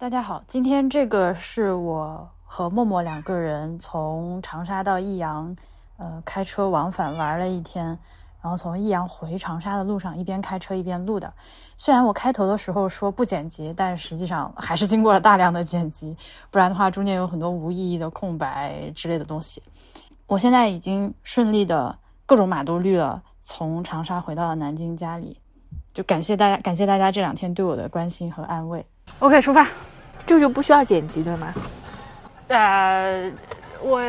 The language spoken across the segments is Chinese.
大家好，今天这个是我和默默两个人从长沙到益阳，呃，开车往返玩了一天，然后从益阳回长沙的路上一边开车一边录的。虽然我开头的时候说不剪辑，但实际上还是经过了大量的剪辑，不然的话中间有很多无意义的空白之类的东西。我现在已经顺利的各种码都绿了，从长沙回到了南京家里，就感谢大家，感谢大家这两天对我的关心和安慰。OK，出发。这个就不需要剪辑对吗？呃，我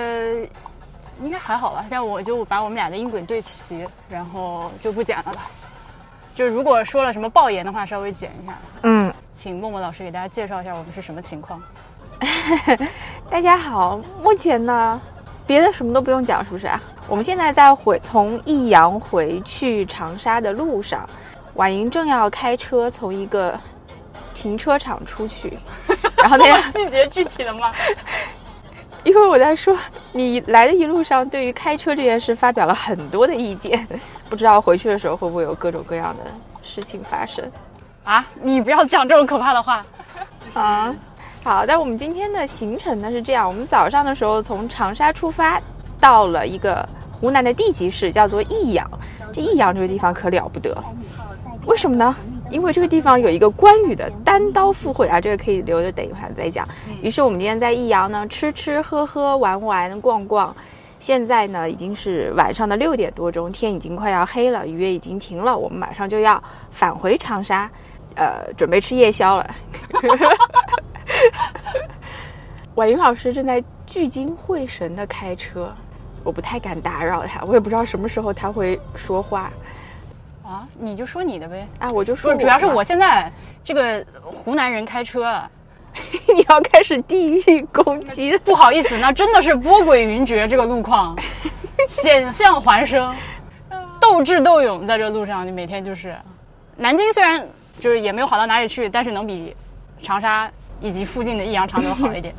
应该还好吧，但我就把我们俩的音轨对齐，然后就不剪了吧。就如果说了什么爆言的话，稍微剪一下。嗯，请默默老师给大家介绍一下我们是什么情况。大家好，目前呢，别的什么都不用讲，是不是啊？我们现在在回从益阳回去长沙的路上，婉莹正要开车从一个停车场出去。然后那个 细节具体的吗？一会儿我在说，你来的一路上对于开车这件事发表了很多的意见，不知道回去的时候会不会有各种各样的事情发生？啊，你不要讲这种可怕的话啊！好，但我们今天的行程呢是这样：我们早上的时候从长沙出发，到了一个湖南的地级市，叫做益阳。这益阳这个地方可了不得，为什么呢？因为这个地方有一个关羽的单刀赴会啊，这个可以留着等一会儿再讲。于是我们今天在益阳呢吃吃喝喝玩玩逛逛，现在呢已经是晚上的六点多钟，天已经快要黑了，雨也已经停了，我们马上就要返回长沙，呃，准备吃夜宵了。婉莹老师正在聚精会神的开车，我不太敢打扰他，我也不知道什么时候他会说话。啊，你就说你的呗。哎，我就说，主要是我现在这个湖南人开车，你要开始地域攻击。不好意思，那真的是波诡云谲，这个路况 险象环生，斗智斗勇，在这路上，你每天就是。南京虽然就是也没有好到哪里去，但是能比长沙以及附近的益阳、常州好一点。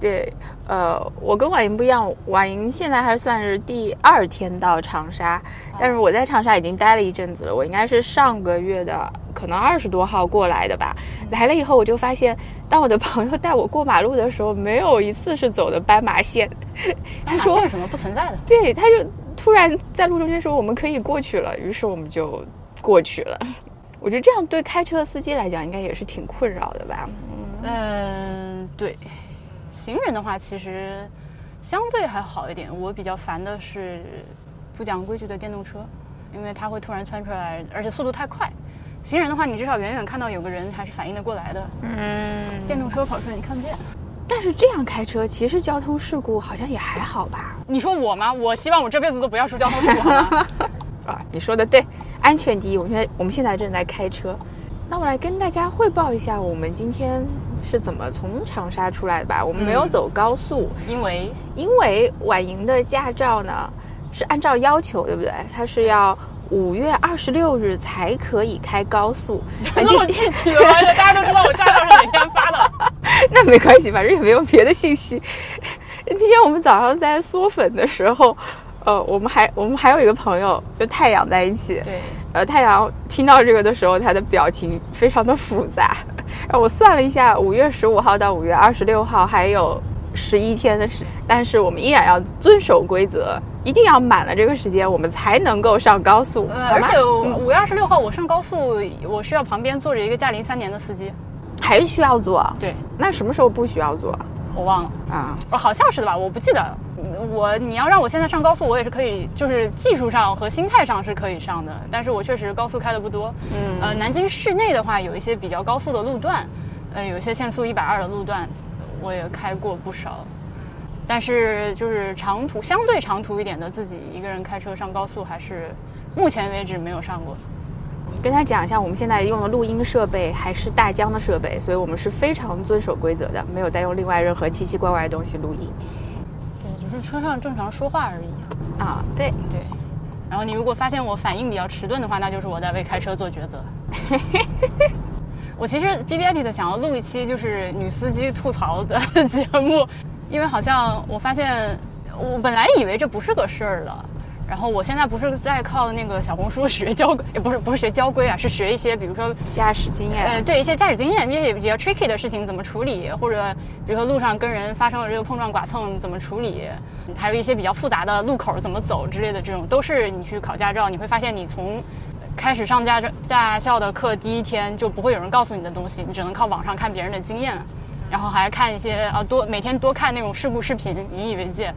对。呃，我跟婉莹不一样，婉莹现在还算是第二天到长沙，但是我在长沙已经待了一阵子了。我应该是上个月的，可能二十多号过来的吧。来了以后，我就发现，当我的朋友带我过马路的时候，没有一次是走的斑马线。他说什么不存在的？对，他就突然在路中间说我们可以过去了，于是我们就过去了。我觉得这样对开车司机来讲，应该也是挺困扰的吧？嗯，对。行人的话，其实相对还好一点。我比较烦的是不讲规矩的电动车，因为它会突然窜出来，而且速度太快。行人的话，你至少远远看到有个人，还是反应得过来的。嗯，电动车跑出来你看不见。但是这样开车，其实交通事故好像也还好吧？你说我吗？我希望我这辈子都不要出交通事故。啊，你说的对，安全第一。我现在我们现在正在开车。那我来跟大家汇报一下，我们今天是怎么从长沙出来的吧？我们没有走高速，因为因为婉莹的驾照呢是按照要求，对不对？它是要五月二十六日才可以开高速。这么具体的吗？大家都知道我驾照是哪天发的。那没关系，反正也没有别的信息。今天我们早上在嗦粉的时候。呃，我们还我们还有一个朋友，就太阳在一起。对，呃，太阳听到这个的时候，他的表情非常的复杂。然后我算了一下，五月十五号到五月二十六号还有十一天的时，但是我们依然要遵守规则，一定要满了这个时间，我们才能够上高速。呃，而且五月二十六号我上高速，我需要旁边坐着一个驾龄三年的司机，还需要坐？对，那什么时候不需要坐？我忘了啊，哦，好像是的吧，我不记得。我你要让我现在上高速，我也是可以，就是技术上和心态上是可以上的。但是我确实高速开的不多。嗯，呃，南京市内的话，有一些比较高速的路段，呃，有一些限速一百二的路段，我也开过不少。但是就是长途相对长途一点的，自己一个人开车上高速，还是目前为止没有上过。跟他讲一下，我们现在用的录音设备还是大疆的设备，所以我们是非常遵守规则的，没有再用另外任何奇奇怪怪的东西录音。对，只是车上正常说话而已。啊，对对。然后你如果发现我反应比较迟钝的话，那就是我在为开车做抉择。我其实 B B I T 的想要录一期就是女司机吐槽的 节目，因为好像我发现我本来以为这不是个事儿了。然后我现在不是在靠那个小红书学交规，也不是不是学交规啊，是学一些比如说驾驶经验。呃，对一些驾驶经验，一些比较 tricky 的事情怎么处理，或者比如说路上跟人发生了这个碰撞剐蹭怎么处理，还有一些比较复杂的路口怎么走之类的，这种都是你去考驾照，你会发现你从开始上驾照驾校的课第一天就不会有人告诉你的东西，你只能靠网上看别人的经验，然后还看一些啊多每天多看那种事故视频，引以为戒。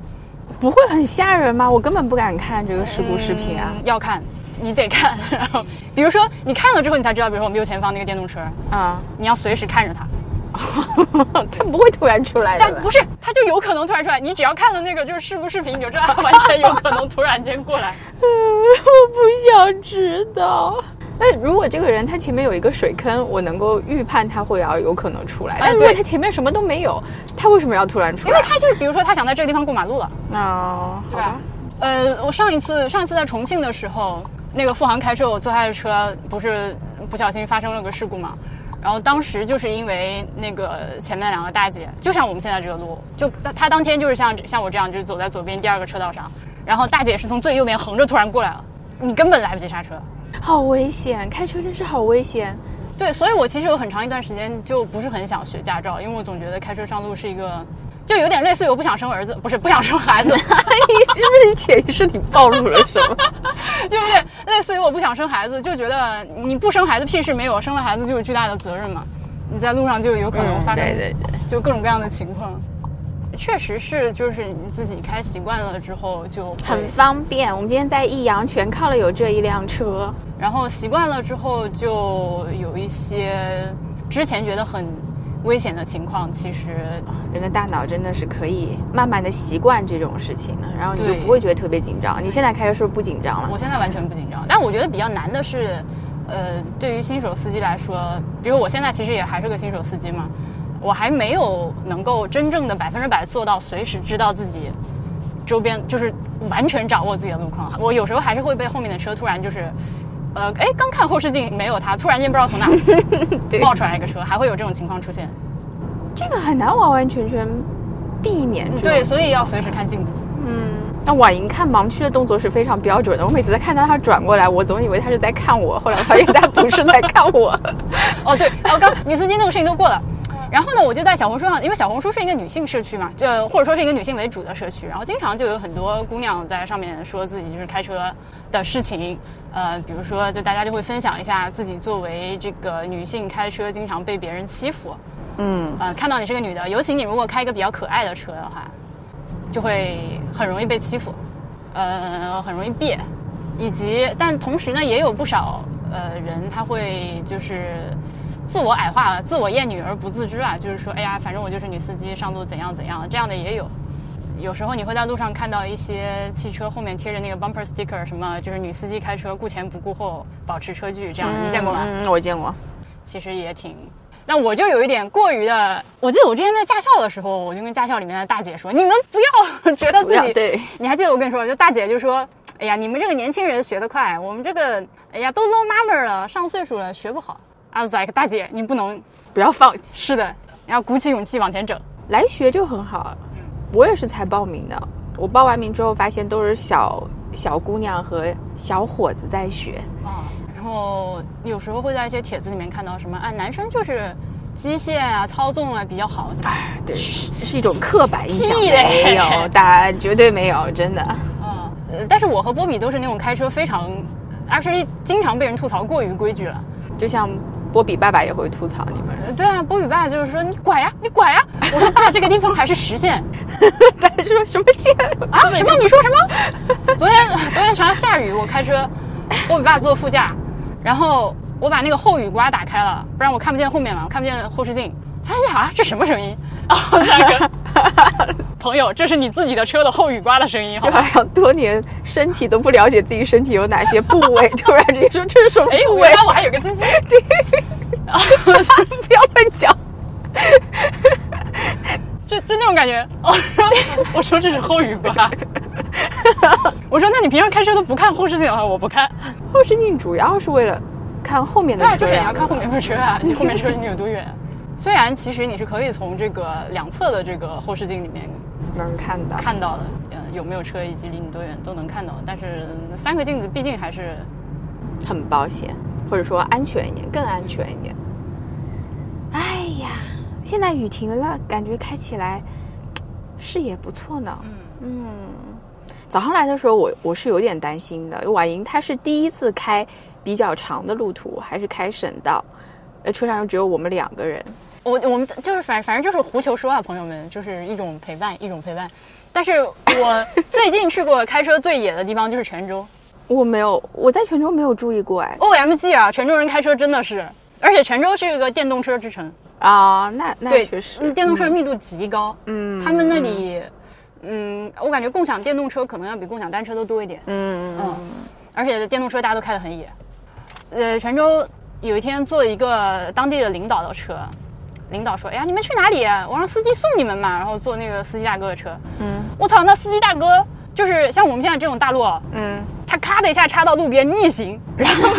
不会很吓人吗？我根本不敢看这个事故视频啊！要看，你得看。然后，比如说你看了之后，你才知道，比如说我们右前方那个电动车啊，你要随时看着它，它不会突然出来的。但不是，它就有可能突然出来。你只要看了那个就是事故视频，你就知道它完全有可能突然间过来。嗯 我不想知道。那如果这个人他前面有一个水坑，我能够预判他会要有可能出来。但如果他前面什么都没有，他为什么要突然出来？因为他就是比如说他想在这个地方过马路了。哦，好吧。呃，我上一次上一次在重庆的时候，那个付航开车，我坐他的车，不是不小心发生了个事故嘛。然后当时就是因为那个前面两个大姐，就像我们现在这个路，就他当天就是像像我这样，就是走在左边第二个车道上，然后大姐是从最右边横着突然过来了，你根本来不及刹车。好危险，开车真是好危险。对，所以我其实有很长一段时间就不是很想学驾照，因为我总觉得开车上路是一个，就有点类似于我不想生儿子，不是不想生孩子。你是不是潜意识里暴露了什么？就有点类似于我不想生孩子，就觉得你不生孩子屁事没有，生了孩子就有巨大的责任嘛。你在路上就有可能发生，对对对，就各种各样的情况。确实是，就是你自己开习惯了之后就很方便。我们今天在益阳全靠了有这一辆车。然后习惯了之后，就有一些之前觉得很危险的情况，其实人的大脑真的是可以慢慢的习惯这种事情的，然后你就不会觉得特别紧张。你现在开车是不是不紧张了？我现在完全不紧张，但我觉得比较难的是，呃，对于新手司机来说，比如我现在其实也还是个新手司机嘛，我还没有能够真正的百分之百做到随时知道自己周边就是完全掌握自己的路况。我有时候还是会被后面的车突然就是。呃，哎，刚看后视镜没有他，突然间不知道从哪 冒出来一个车，还会有这种情况出现。这个很难完完全全避免。对，所以要随时看镜子。嗯，那婉莹看盲区的动作是非常标准的。我每次在看到他转过来，我总以为他是在看我，后来发现他不是在看我。哦，对，然后刚女司机那个事情都过了。然后呢，我就在小红书上，因为小红书是一个女性社区嘛，就或者说是一个女性为主的社区，然后经常就有很多姑娘在上面说自己就是开车的事情，呃，比如说就大家就会分享一下自己作为这个女性开车经常被别人欺负，嗯，呃，看到你是个女的，尤其你如果开一个比较可爱的车的话，就会很容易被欺负，呃，很容易别，以及但同时呢，也有不少呃人他会就是。自我矮化了，自我厌女而不自知啊，就是说，哎呀，反正我就是女司机，上路怎样怎样，这样的也有。有时候你会在路上看到一些汽车后面贴着那个 bumper sticker，什么就是女司机开车顾前不顾后，保持车距，这样的你见过吗？嗯，我见过。其实也挺，那我就有一点过于的。我记得我之前在驾校的时候，我就跟驾校里面的大姐说：“你们不要觉得自己……对，你还记得我跟你说，就大姐就说：‘哎呀，你们这个年轻人学得快，我们这个，哎呀，都 low 妈妈了，上岁数了，学不好。’” I was like，大姐，你不能不要放弃。是的，你要鼓起勇气往前整，来学就很好。我也是才报名的，我报完名之后发现都是小小姑娘和小伙子在学啊。然后有时候会在一些帖子里面看到什么，啊，男生就是机械啊、操纵啊比较好。哎，对，这是一种刻板印象，没有，答案绝对没有，真的。嗯，呃，但是我和波比都是那种开车非常，actually 经常被人吐槽过于规矩了，就像。波比爸爸也会吐槽你们，对啊，波比爸爸就是说你拐呀，你拐呀。我说爸，这个地方还是实线。他说什么线啊？什么？你说什么？昨天昨天全上下雨，我开车，波比爸坐副驾，然后我把那个后雨刮打开了，不然我看不见后面嘛，我看不见后视镜。他想啊，这什么声音？然后那个 朋友，这是你自己的车的后雨刮的声音，就好像多年身体都不了解自己身体有哪些部位，突然之间说这是什么部位？我还有个鸡鸡，不要乱讲，就就那种感觉。哦我说这是后雨刮，我说那你平常开车都不看后视镜？的话，我不看。后视镜，主要是为了看后面的车，就是你要看后面的车啊，你后面车离你有多远？虽然其实你是可以从这个两侧的这个后视镜里面能看到看到的，嗯，有没有车以及离你多远都能看到。但是三个镜子毕竟还是很保险，或者说安全一点，更安全一点。哎呀，现在雨停了，感觉开起来视野不错呢。嗯早上来的时候我我是有点担心的，因为婉莹她是第一次开比较长的路途，还是开省道，呃，车上只有我们两个人。我我们就是反反正就是胡球说啊，朋友们，就是一种陪伴，一种陪伴。但是我 最近去过开车最野的地方就是泉州我没有，我在泉州没有注意过哎。，OMG 啊，泉州人开车真的是，而且泉州是一个电动车之城，啊，那那，确实，嗯电动车密度极高，嗯，他们那里，嗯，我感觉共享电动车可能要比共享单车都多一点，嗯，嗯嗯，而且电动车大家都开得很野。呃，泉州有一天坐一个当地的领导的车，领导说：“哎呀，你们去哪里？我让司机送你们嘛。”然后坐那个司机大哥的车，嗯我操，那司机大哥就是像我们现在这种大路，嗯，他咔的一下插到路边逆行，然后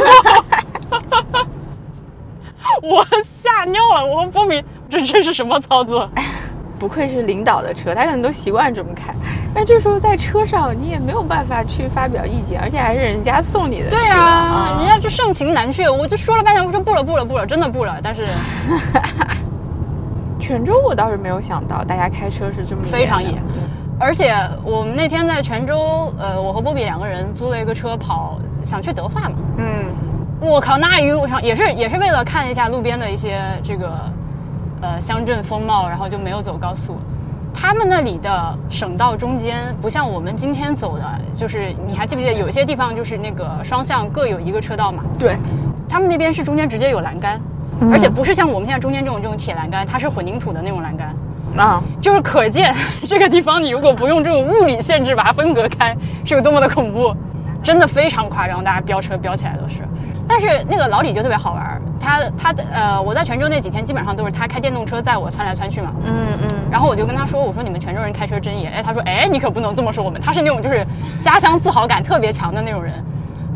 我吓尿了，我和波比这这是什么操作？不愧是领导的车，他可能都习惯这么开。但这时候在车上，你也没有办法去发表意见，而且还是人家送你的车。对啊，人家就盛情难却，我就说了半天，我说不了不了不了，真的不了，但是泉州我倒是没有想到，大家开车是这么非常野。而且我们那天在泉州，呃，我和波比两个人租了一个车跑，想去德化嘛。嗯，我靠，那一路上也是也是为了看一下路边的一些这个呃乡镇风貌，然后就没有走高速。他们那里的省道中间不像我们今天走的，就是你还记不记得有一些地方就是那个双向各有一个车道嘛？对，他们那边是中间直接有栏杆，嗯而且不是像我们现在中间这种这种铁栏杆，它是混凝土的那种栏杆。啊，就是可见 这个地方，你如果不用这种物理限制把它分隔开，是有多么的恐怖，真的非常夸张，大家飙车飙起来都是。但是那个老李就特别好玩儿，他他的呃，我在泉州那几天基本上都是他开电动车载我窜来窜去嘛。嗯嗯，然后我就跟他说，我说你们泉州人开车真野。哎，他说，哎，你可不能这么说我们，他是那种就是家乡自豪感特别强的那种人。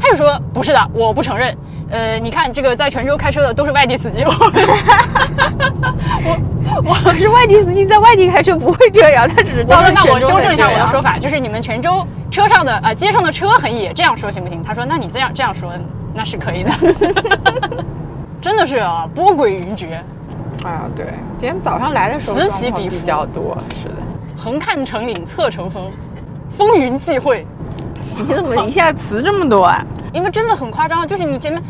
他就说不是的，我不承认。呃，你看这个在泉州开车的都是外地司机。我 我是外地司机在外地开车不会这样，他只是到了泉州修正一下我的说法，就是你们泉州车上的啊、呃街上的车很野，这样说行不行？他说那你这样这样说那是可以的，真的是啊，波诡云谲，啊，对，今天早上来的时候此起彼伏比较多，是的。横看成岭侧成峰，风云际会。你怎么一下词这么多啊？因为真的很夸张，就是你前面，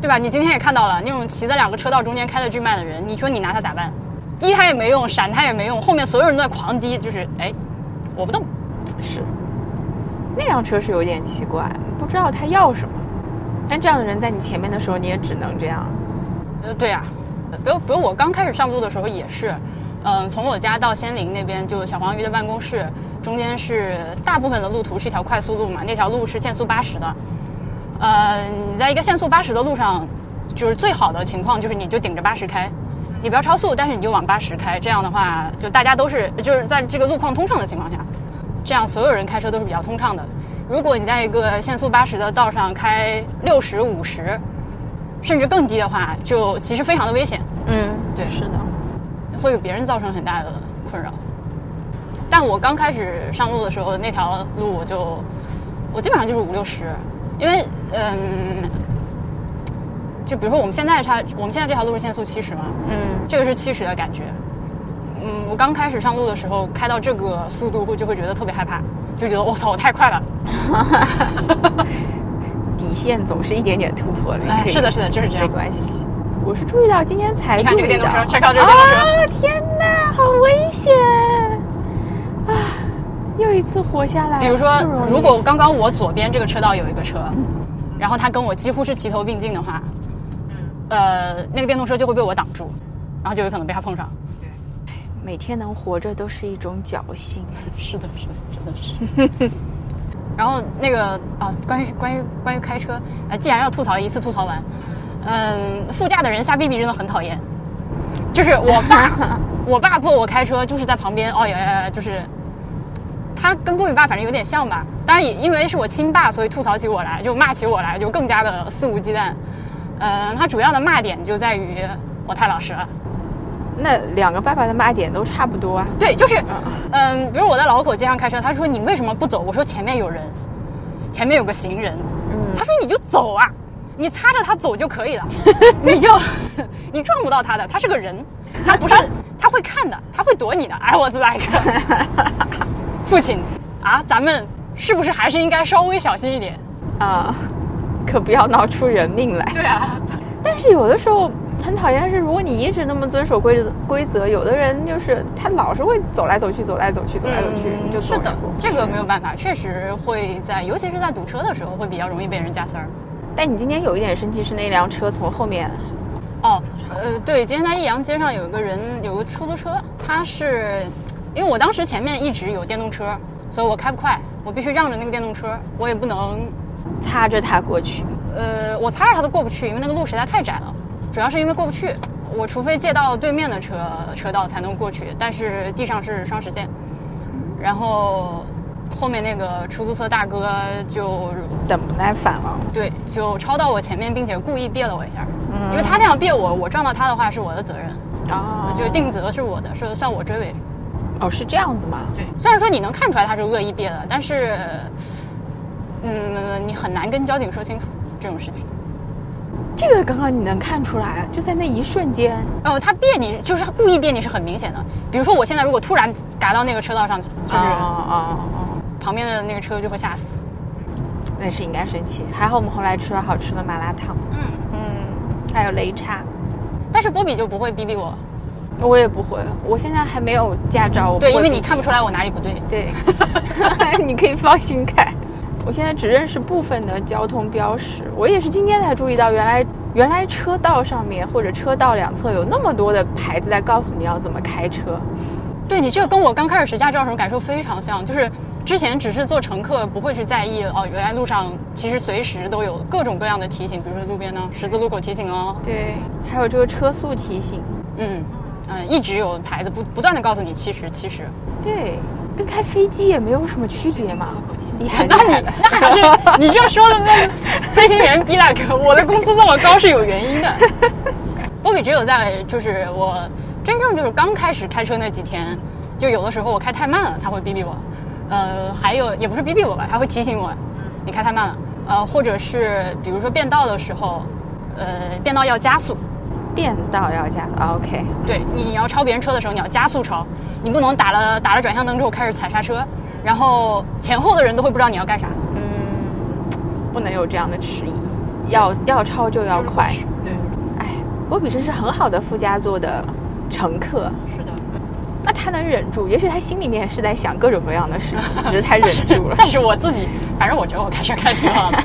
对吧？你今天也看到了那种骑在两个车道中间开的巨慢的人，你说你拿他咋办？低他也没用，闪他也没用，后面所有人都在狂滴，就是哎，我不动。是，那辆车是有点奇怪，不知道他要什么。但这样的人在你前面的时候，你也只能这样。呃，对呀、呃比如比如我刚开始上路的时候也是，嗯、从我家到仙林那边就小黄鱼的办公室，中间是大部分的路途是一条快速路嘛，那条路是限速八十的。呃，你在一个限速八十的路上，就是最好的情况就是你就顶着八十开，你不要超速，但是你就往八十开，这样的话就大家都是就是在这个路况通畅的情况下，这样所有人开车都是比较通畅的。如果你在一个限速八十的道上开六十五十，甚至更低的话，就其实非常的危险，嗯，对是的。会给别人造成很大的困扰。但我刚开始上路的时候，那条路我就我基本上就是五六十，因为嗯，就比如说我们现在它我们现在这条路是限速七十嘛，嗯，这个是七十的感觉。嗯，我刚开始上路的时候，开到这个速度会就会觉得特别害怕，就觉得我操，我太快了。底线总是一点点突破的。哎，是的，是的，就是这样没。关系。我是注意到今天才你看这个电动车。啊！天哪，好危险啊！又一次活下来。比如说如果刚刚我左边这个车道有一个车，然后他跟我几乎是齐头并进的话，呃，那个电动车就会被我挡住，然后就有可能被他碰上。对每天能活着都是一种侥幸。是的，是的，真的是。然后那个啊，关于关于关于开车，呃，既然要吐槽，一次吐槽完，嗯，副驾的人瞎逼逼真的很讨厌。就是我爸，我爸坐我开车，就是在旁边，哦呀呀呀，就是他跟波比爸反正有点像吧。当然也因为是我亲爸，所以吐槽起我来，就骂起我来，就更加的肆无忌惮。嗯，他主要的骂点就在于我太老实了。那两个爸爸的骂点都差不多啊。对，就是，嗯，比如我在老口街上开车，他说你为什么不走？我说前面有人，前面有个行人。嗯他说你就走啊，你擦着他走就可以了，你就 你撞不到他的，他是个人，他不是他会看的，他会躲你的。I was like，父亲啊，咱们是不是还是应该稍微小心一点？啊，可不要闹出人命来。对啊，但是有的时候很讨厌是，如果你一直那么遵守规则规则，有的人就是他老是会走来走去，走来走去，走来走去，你就是的，这个没有办法，确实会在，尤其是在堵车的时候，会比较容易被人加塞儿。但你今天有一点生气，是那辆车从后面，哦，呃，对，今天在益阳街上有一个人，有个出租车，他是，因为我当时前面一直有电动车，所以我开不快，我必须让着那个电动车，我也不能，擦着它过去。呃，我擦着他都过不去，因为那个路实在太窄了，主要是因为过不去，我除非借到对面的车车道才能过去，但是地上是双实线，然后后面那个出租车大哥就等不耐烦了，对，就超到我前面，并且故意别了我一下，嗯因为他那样别我，我撞到他的话是我的责任。哦就定责是我的，是算我追尾。哦是这样子吗？对，虽然说你能看出来他是恶意别的，但是，嗯，你很难跟交警说清楚这种事情。这个刚刚你能看出来啊，就在那一瞬间，哦，他别你就是他故意别你是很明显的。比如说我现在如果突然嘎到那个车道上，就是哦哦哦，旁边的那个车就会吓死。那是应该生气。还好我们后来吃了好吃的麻辣烫，嗯，嗯，还有擂茶。但是波比就不会逼逼我，我也不会，我现在还没有驾照，我对，因为你看不出来我哪里不对。对，你可以放心开。我现在只认识部分的交通标识，我也是今天才注意到，原来原来车道上面或者车道两侧有那么多的牌子在告诉你要怎么开车。对你这个跟我刚开始学驾照的时候感受非常像，就是之前只是做乘客不会去在意哦，原来路上其实随时都有各种各样的提醒，比如说路边呢十字路口提醒哦，对，还有这个车速提醒。嗯嗯，一直有牌子不不断的告诉你七十七十，对，跟开飞机也没有什么区别嘛。那你那还是 你这说的那个飞行员逼大哥，我的工资这么高是有原因的。波比只有在就是我真正就是刚开始开车那几天，就有的时候我开太慢了，他会逼逼我。呃，还有也不是逼逼我吧，他会提醒我，你开太慢了。呃，或者是比如说变道的时候，呃，变道要加速，变道要加的，OK。对，你要超别人车的时候，你要加速超，你不能打了打了转向灯之后开始踩刹车，然后前后的人都会不知道你要干啥。嗯，不能有这样的迟疑，要要超就要快。对，哎，波比真是很好的副驾座的乘客。是的。那他能忍住，也许他心里面是在想各种各样的事情，只是他忍住了。但是我自己，反正我觉得我开车开得挺好的。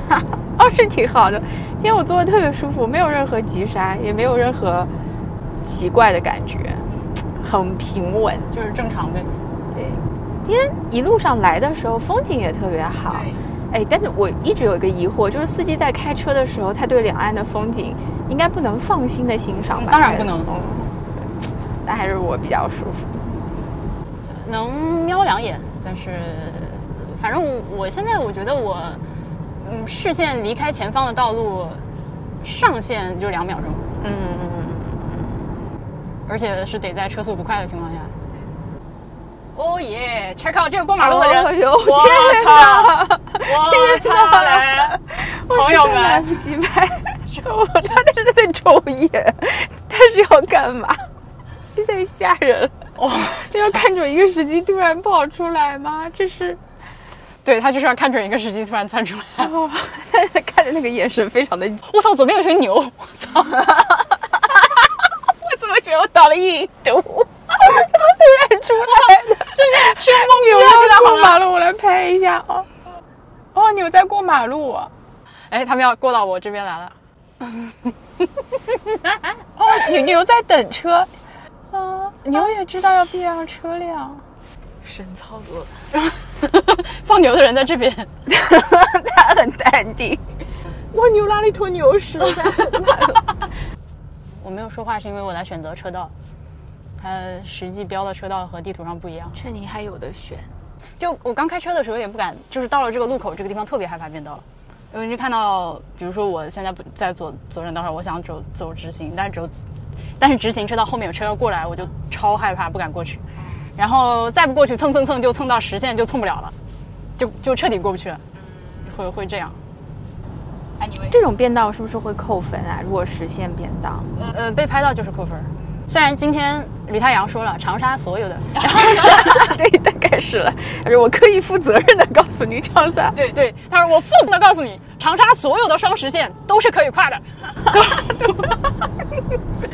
哦，是挺好的。今天我坐的特别舒服，没有任何急刹，也没有任何奇怪的感觉，很平稳。就是正常呗。对，今天一路上来的时候，风景也特别好。哎，但是我一直有一个疑惑，就是司机在开车的时候，他对两岸的风景应该不能放心的欣赏吧？嗯当然不能嗯，那还是我比较舒服。能瞄两眼，但是反正我我现在我觉得我，嗯，视线离开前方的道路，上限就两秒钟，嗯，而且是得在车速不快的情况下。哦耶！check out 这个过马路的人，哦呦我天操！哪我操嘞！朋友我实在来们，不及拍，我他那是在抽烟，他是要干嘛？这太吓人了！哇！这要看准一个时机突然跑出来吗？这是，对他就是要看准一个时机突然窜出来。哦，他看着那个眼神非常的，我操，左边有群牛！我操！我怎么觉得我倒了印度？怎么突然出来的？对面去牛蒙牛在过。马路，我来拍一下哦。哦，牛在过马路啊！哎，他们要过到我这边来了。哦，牛牛在等车。啊，牛也知道要避让车辆。神操作，放牛的人在这边。他很淡定。我牛拉了一坨牛屎在马路。我没有说话是因为我在选择车道，它实际标的车道和地图上不一样。趁你还有的选。就我刚开车的时候也不敢，就是到了这个路口这个地方特别害怕变道，因为就看到，比如说我现在不在左左转道上，我想走走直行，但是走但是直行车道后面有车要过来，我就超害怕，不敢过去。然后再不过去蹭蹭蹭就蹭到实线就蹭不了了，就就彻底过不去了，会会这样。哎，你这种变道是不是会扣分啊？如果实线变道，呃，被拍到就是扣分。虽然今天吕太阳说了，长沙所有的，对，大概是了。他说我可以负责任的告诉你，长沙，对对，他说我负责的告诉你，长沙所有的双实线都是可以跨的。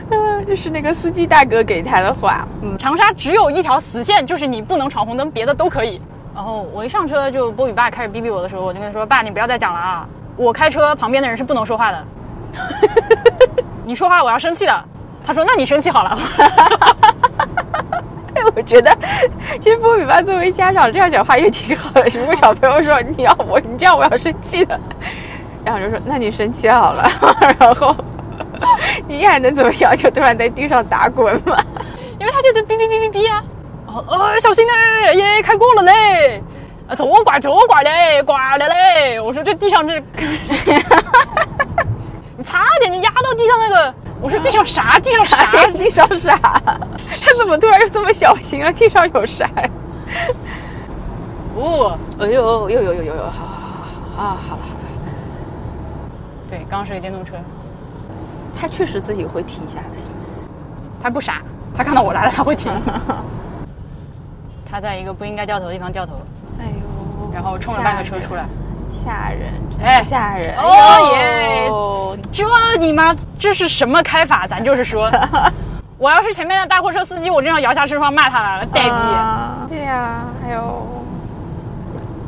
这是那个司机大哥给他的话。嗯，长沙只有一条死线，就是你不能闯红灯，别的都可以。然后我一上车，就波比爸开始逼逼我的时候，我就跟他说：“爸，你不要再讲了啊！我开车旁边的人是不能说话的，你说话我要生气的。”他说：“那你生气好了。”哎，我觉得其实波比爸作为家长这样讲话也挺好的。如果小朋友说你要我，你这样我要生气的，家长就说：“那你生气好了。”然后你还能怎么样？就突然在地上打滚嘛？因为他就在哔哔哔哔哔啊！哦，哦，小心点！耶，开过了嘞！啊，左拐左拐嘞，拐了嘞！我说这地上这，你差点就压到地上那个。我说地上啥？地上啥？地上啥？他怎么突然又这么小心了？地上有啥？哦，哎呦，呦呦呦呦呦，好好好好啊，好了好了。对，刚刚是个电动车，他确实自己会停下来，他不傻，他看到我来了他会停。他在一个不应该掉头的地方掉头，哎呦，然后冲了半个车出来。吓人，哎，吓人！哦耶，这你妈，这是什么开法？咱就是说，我要是前面的大货车司机，我真要摇下车窗骂他了，呆逼！对呀，还有，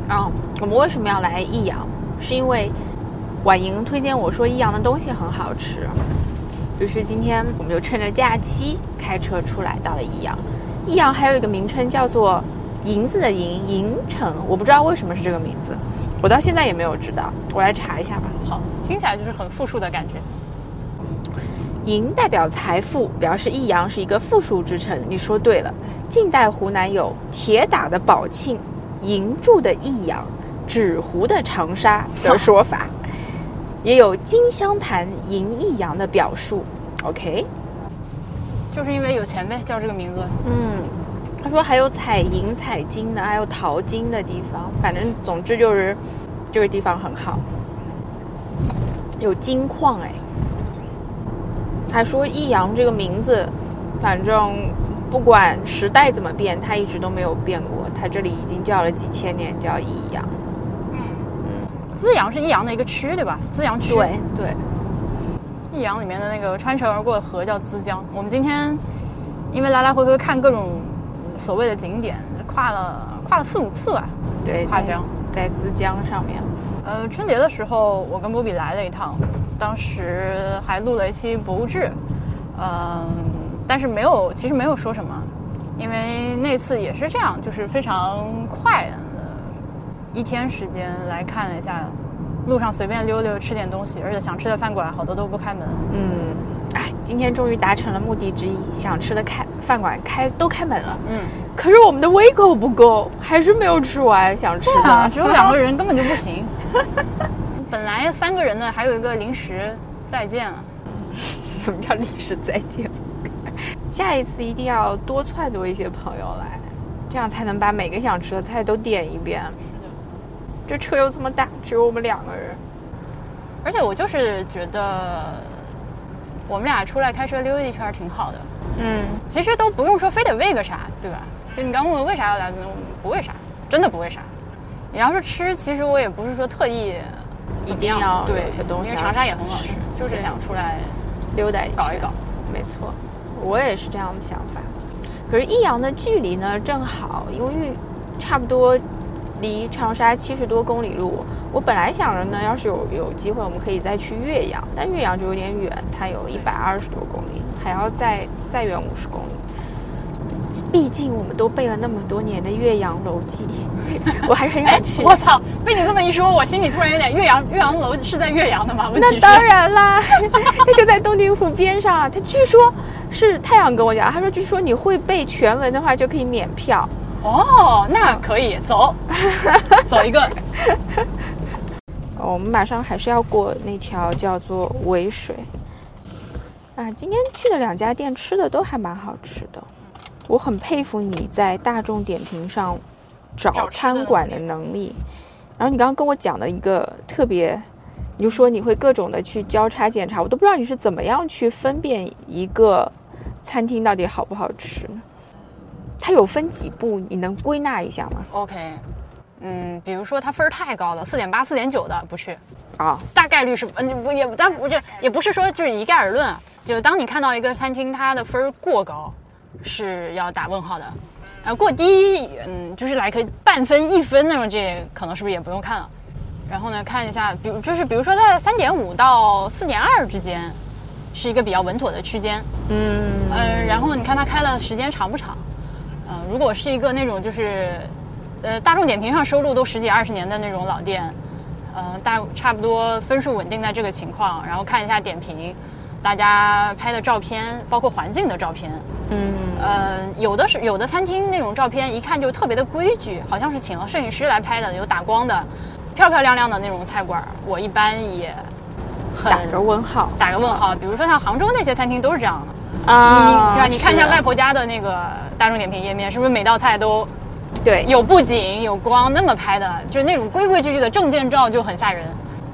啊，我们为什么要来益阳？是因为婉莹推荐我说益阳的东西很好吃，于是今天我们就趁着假期开车出来到了益阳。益阳还有一个名称叫做。银子的银，银城，我不知道为什么是这个名字，我到现在也没有知道，我来查一下吧。好，听起来就是很富庶的感觉。银代表财富，表示益阳是一个富庶之城。你说对了，近代湖南有铁打的宝庆、银铸的益阳、纸糊的长沙 的说法，也有金湘潭银益阳的表述。OK，就是因为有钱呗，叫这个名字。嗯。他说还有采银采金的，还有淘金的地方。反正总之就是这个地方很好，有金矿哎。还说益阳这个名字，反正不管时代怎么变，它一直都没有变过。它这里已经叫了几千年，叫益阳。嗯嗯，资阳是益阳的一个区，对吧？资阳区。对对。益阳里面的那个穿城而过的河叫资江。我们今天因为来来回回看各种。所谓的景点跨了跨了四五次吧，对，跨江在资江上面。呃，春节的时候我跟波比来了一趟，当时还录了一期博物志，嗯，但是没有，其实没有说什么，因为那次也是这样，就是非常快的一天时间来看了一下，路上随便溜溜吃点东西，而且想吃的饭馆好多都不开门，嗯。哎，今天终于达成了目的之一，想吃的开饭馆开都开门了。嗯，可是我们的胃口不够，还是没有吃完想吃的。只有两个人根本就不行。本来三个人呢，还有一个临时再见了。什么叫临时再见？下一次一定要多撺掇一些朋友来，这样才能把每个想吃的菜都点一遍。这车又这么大，只有我们两个人，而且我就是觉得。我们俩出来开车溜一圈挺好的，嗯，其实都不用说非得为个啥，对吧？就你刚问我为啥要来，不为啥，真的不为啥。你要是吃，其实我也不是说特意一定要对的东西，因为长沙也很好吃，就是想出来溜达搞一搞。没错，我也是这样的想法。可是益阳的距离呢，正好因为差不多。离长沙七十多公里路，我本来想着呢，要是有有机会，我们可以再去岳阳，但岳阳就有点远，它有一百二十多公里，还要再再远五十公里。毕竟我们都背了那么多年的《岳阳楼记》，我还是很想去。我操！被你这么一说，我心里突然有点岳阳岳阳楼是在岳阳的吗？那当然啦，它就在洞庭湖边上。它据说是太阳跟我讲，他说据说你会背全文的话就可以免票。哦，那可以走，走一个。我们马上还是要过那条叫做尾水。啊，今天去的两家店吃的都还蛮好吃的，我很佩服你在大众点评上找餐馆的能力。然后你刚刚跟我讲的一个特别，你就说你会各种的去交叉检查，我都不知道你是怎么样去分辨一个餐厅到底好不好吃。它有分几步，你能归纳一下吗？OK，嗯，比如说它分儿太高了，四点八、四点九的不去啊，大概率是嗯不也，但我这也不是说就是一概而论啊。就是当你看到一个餐厅它的分儿过高，是要打问号的，啊过低，嗯就是来个半分一分那种，这可能是不是也不用看了。然后呢，看一下，比如就是比如说在三点五到四点二之间，是一个比较稳妥的区间。嗯嗯，然后你看它开了时间长不长？嗯，如果是一个那种就是，呃大众点评上收录都十几二十年的那种老店，呃大差不多分数稳定在这个情况，然后看一下点评。大家拍的照片，包括环境的照片，嗯，呃，有的是有的餐厅那种照片，一看就特别的规矩，好像是请了摄影师来拍的，有打光的，漂漂亮亮的那种菜馆，我一般也很打个问号，打个问号。比如说像杭州那些餐厅都是这样的啊，对吧？你看一下外婆家的那个大众点评页面，是不是每道菜都对有布景有光那么拍的，就是那种规规矩矩的证件照就很吓人。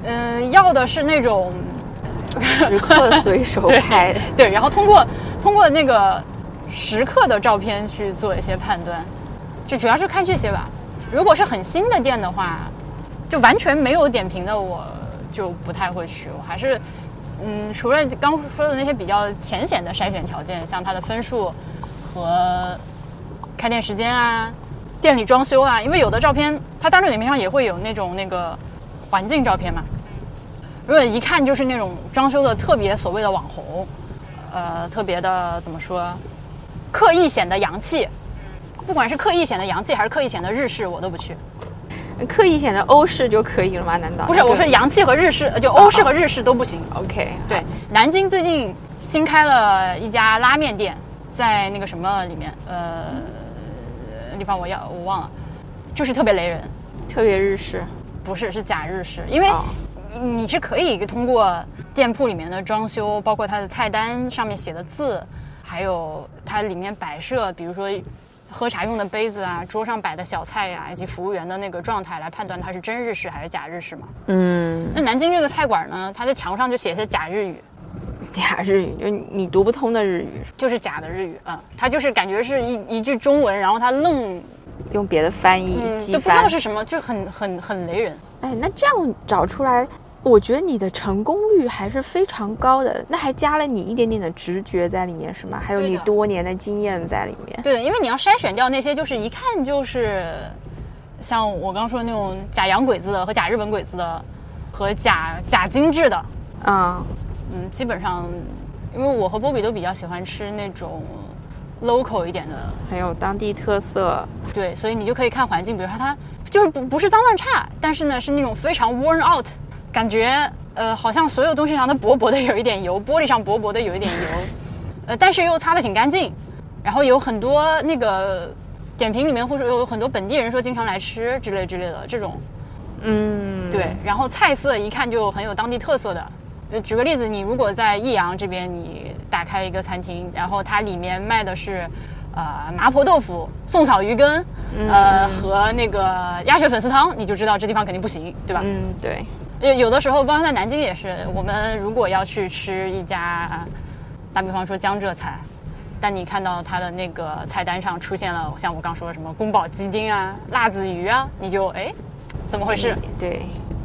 嗯，要的是那种。时刻随手 拍，对，然后通过通过那个时刻的照片去做一些判断，就主要是看这些吧。如果是很新的店的话，就完全没有点评的，我就不太会去。我还是，嗯，除了刚说的那些比较浅显的筛选条件，像它的分数和开店时间啊、店里装修啊，因为有的照片它大众点评上也会有那种那个环境照片嘛。如果一看就是那种装修的特别所谓的网红，呃，特别的怎么说，刻意显得洋气，不管是刻意显得洋气还是刻意显得日式，我都不去。刻意显得欧式就可以了吗？难道不是？我说洋气和日式，就欧式和日式都不行。OK，对，南京最近新开了一家拉面店，在那个什么里面，呃，地方我要我忘了，就是特别雷人，特别日式，不是是假日式，因为。你是可以通过店铺里面的装修，包括它的菜单上面写的字，还有它里面摆设，比如说喝茶用的杯子啊，桌上摆的小菜呀，以及服务员的那个状态，来判断它是真日式还是假日式嘛？嗯。那南京这个菜馆呢，它在墙上就写些假日语，假日语就你读不通的日语，就是假的日语啊，它就是感觉是一一句中文，然后它愣用别的翻译，都不知道是什么，就很很很雷人。哎，那这样找出来，我觉得你的成功率还是非常高的。那还加了你一点点的直觉在里面，是吗？还有你多年的经验在里面。对，因为你要筛选掉那些就是一看就是像我刚说的那种假洋鬼子的和假日本鬼子的和假假精致的啊，嗯，基本上，因为我和波比都比较喜欢吃那种 local 一点的，还有当地特色。对，所以你就可以看环境，比如说它。就是不不是脏乱差，但是呢是那种非常 worn out，感觉呃好像所有东西上都薄薄的有一点油，玻璃上薄薄的有一点油，呃但是又擦的挺干净，然后有很多那个点评里面或者有很多本地人说经常来吃之类之类的这种，嗯对，然后菜色一看就很有当地特色的，呃举个例子，你如果在益阳这边你打开一个餐厅，然后它里面卖的是。呃，麻婆豆腐、宋草鱼羹，呃，和那个鸭血粉丝汤，你就知道这地方肯定不行，对吧？嗯，对。有有的时候，包括在南京也是，我们如果要去吃一家，打比方说江浙菜，但你看到它的那个菜单上出现了像我刚说的什么宫保鸡丁啊、辣子鱼啊，你就哎，怎么回事？对，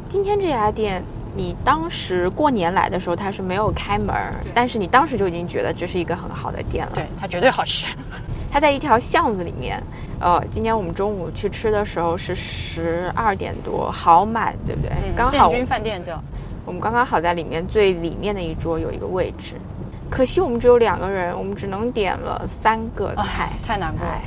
今天这家店。你当时过年来的时候，它是没有开门，但是你当时就已经觉得这是一个很好的店了。对，它绝对好吃。它在一条巷子里面。呃，今天我们中午去吃的时候是十二点多，好满，对不对？刚好。建军饭店叫。我们刚刚好在里面最里面的一桌有一个位置，可惜我们只有两个人，我们只能点了三个菜，太难过了。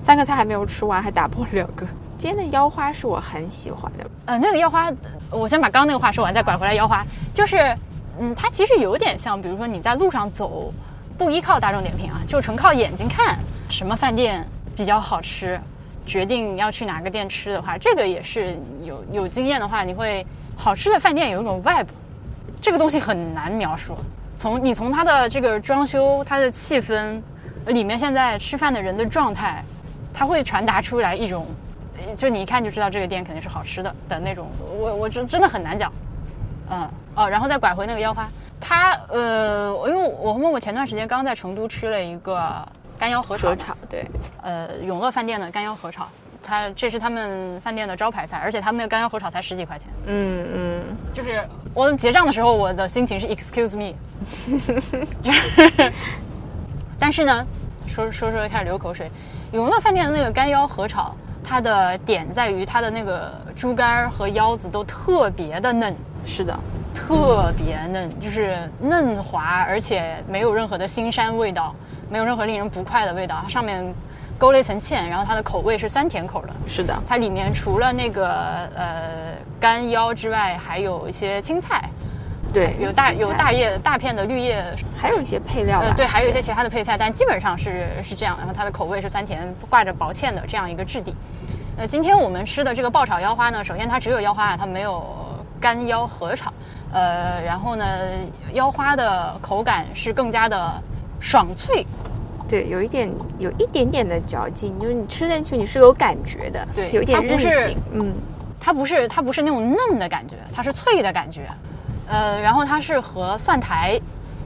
三个菜还没有吃完，还打破两个。今天的腰花是我很喜欢的，呃，那个腰花，我先把刚刚那个话说完，再拐回来。腰花。就是，嗯，它其实有点像，比如说你在路上走，不依靠大众点评啊，就纯靠眼睛看什么饭店比较好吃，决定要去哪个店吃的话，这个也是有有经验的话，你会好吃的饭店有一种 vibe，这个东西很难描述，从你从它的这个装修、它的气氛，里面现在吃饭的人的状态，它会传达出来一种，就你一看就知道这个店肯定是好吃的的那种。我我真真的很难讲。嗯哦，然后再拐回那个腰花，它呃，因为我和默默前段时间刚在成都吃了一个干腰合炒合，炒对，呃，永乐饭店的干腰合炒，它这是他们饭店的招牌菜，而且他们那个干腰合炒才十几块钱。嗯嗯，就是我结账的时候，我的心情是 excuse me，就是，但是呢，说说说开始流口水。永乐饭店的那个干腰合炒，它的点在于它的那个猪肝儿和腰子都特别的嫩，是的，特别嫩，就是嫩滑，而且没有任何的腥膻味道，没有任何令人不快的味道。它上面勾了一层芡，然后它的口味是酸甜口的。是的，它里面除了那个呃干腰之外，还有一些青菜，对，有大有大，叶大片的绿叶，还有一些配料吧呃，对，还有一些其他的配菜，但基本上是是这样。然后它的口味是酸甜，挂着薄芡的这样一个质地。呃，今天我们吃的这个爆炒腰花呢，首先它只有腰花啊，它没有干腰合炒。呃，然后呢，腰花的口感是更加的爽脆，对，有一点有一点点的嚼劲，就是你吃进去你是有感觉的，对有一点韧性，嗯，它不是它不是那种嫩的感觉，它是脆的感觉。呃，然后它是和蒜苔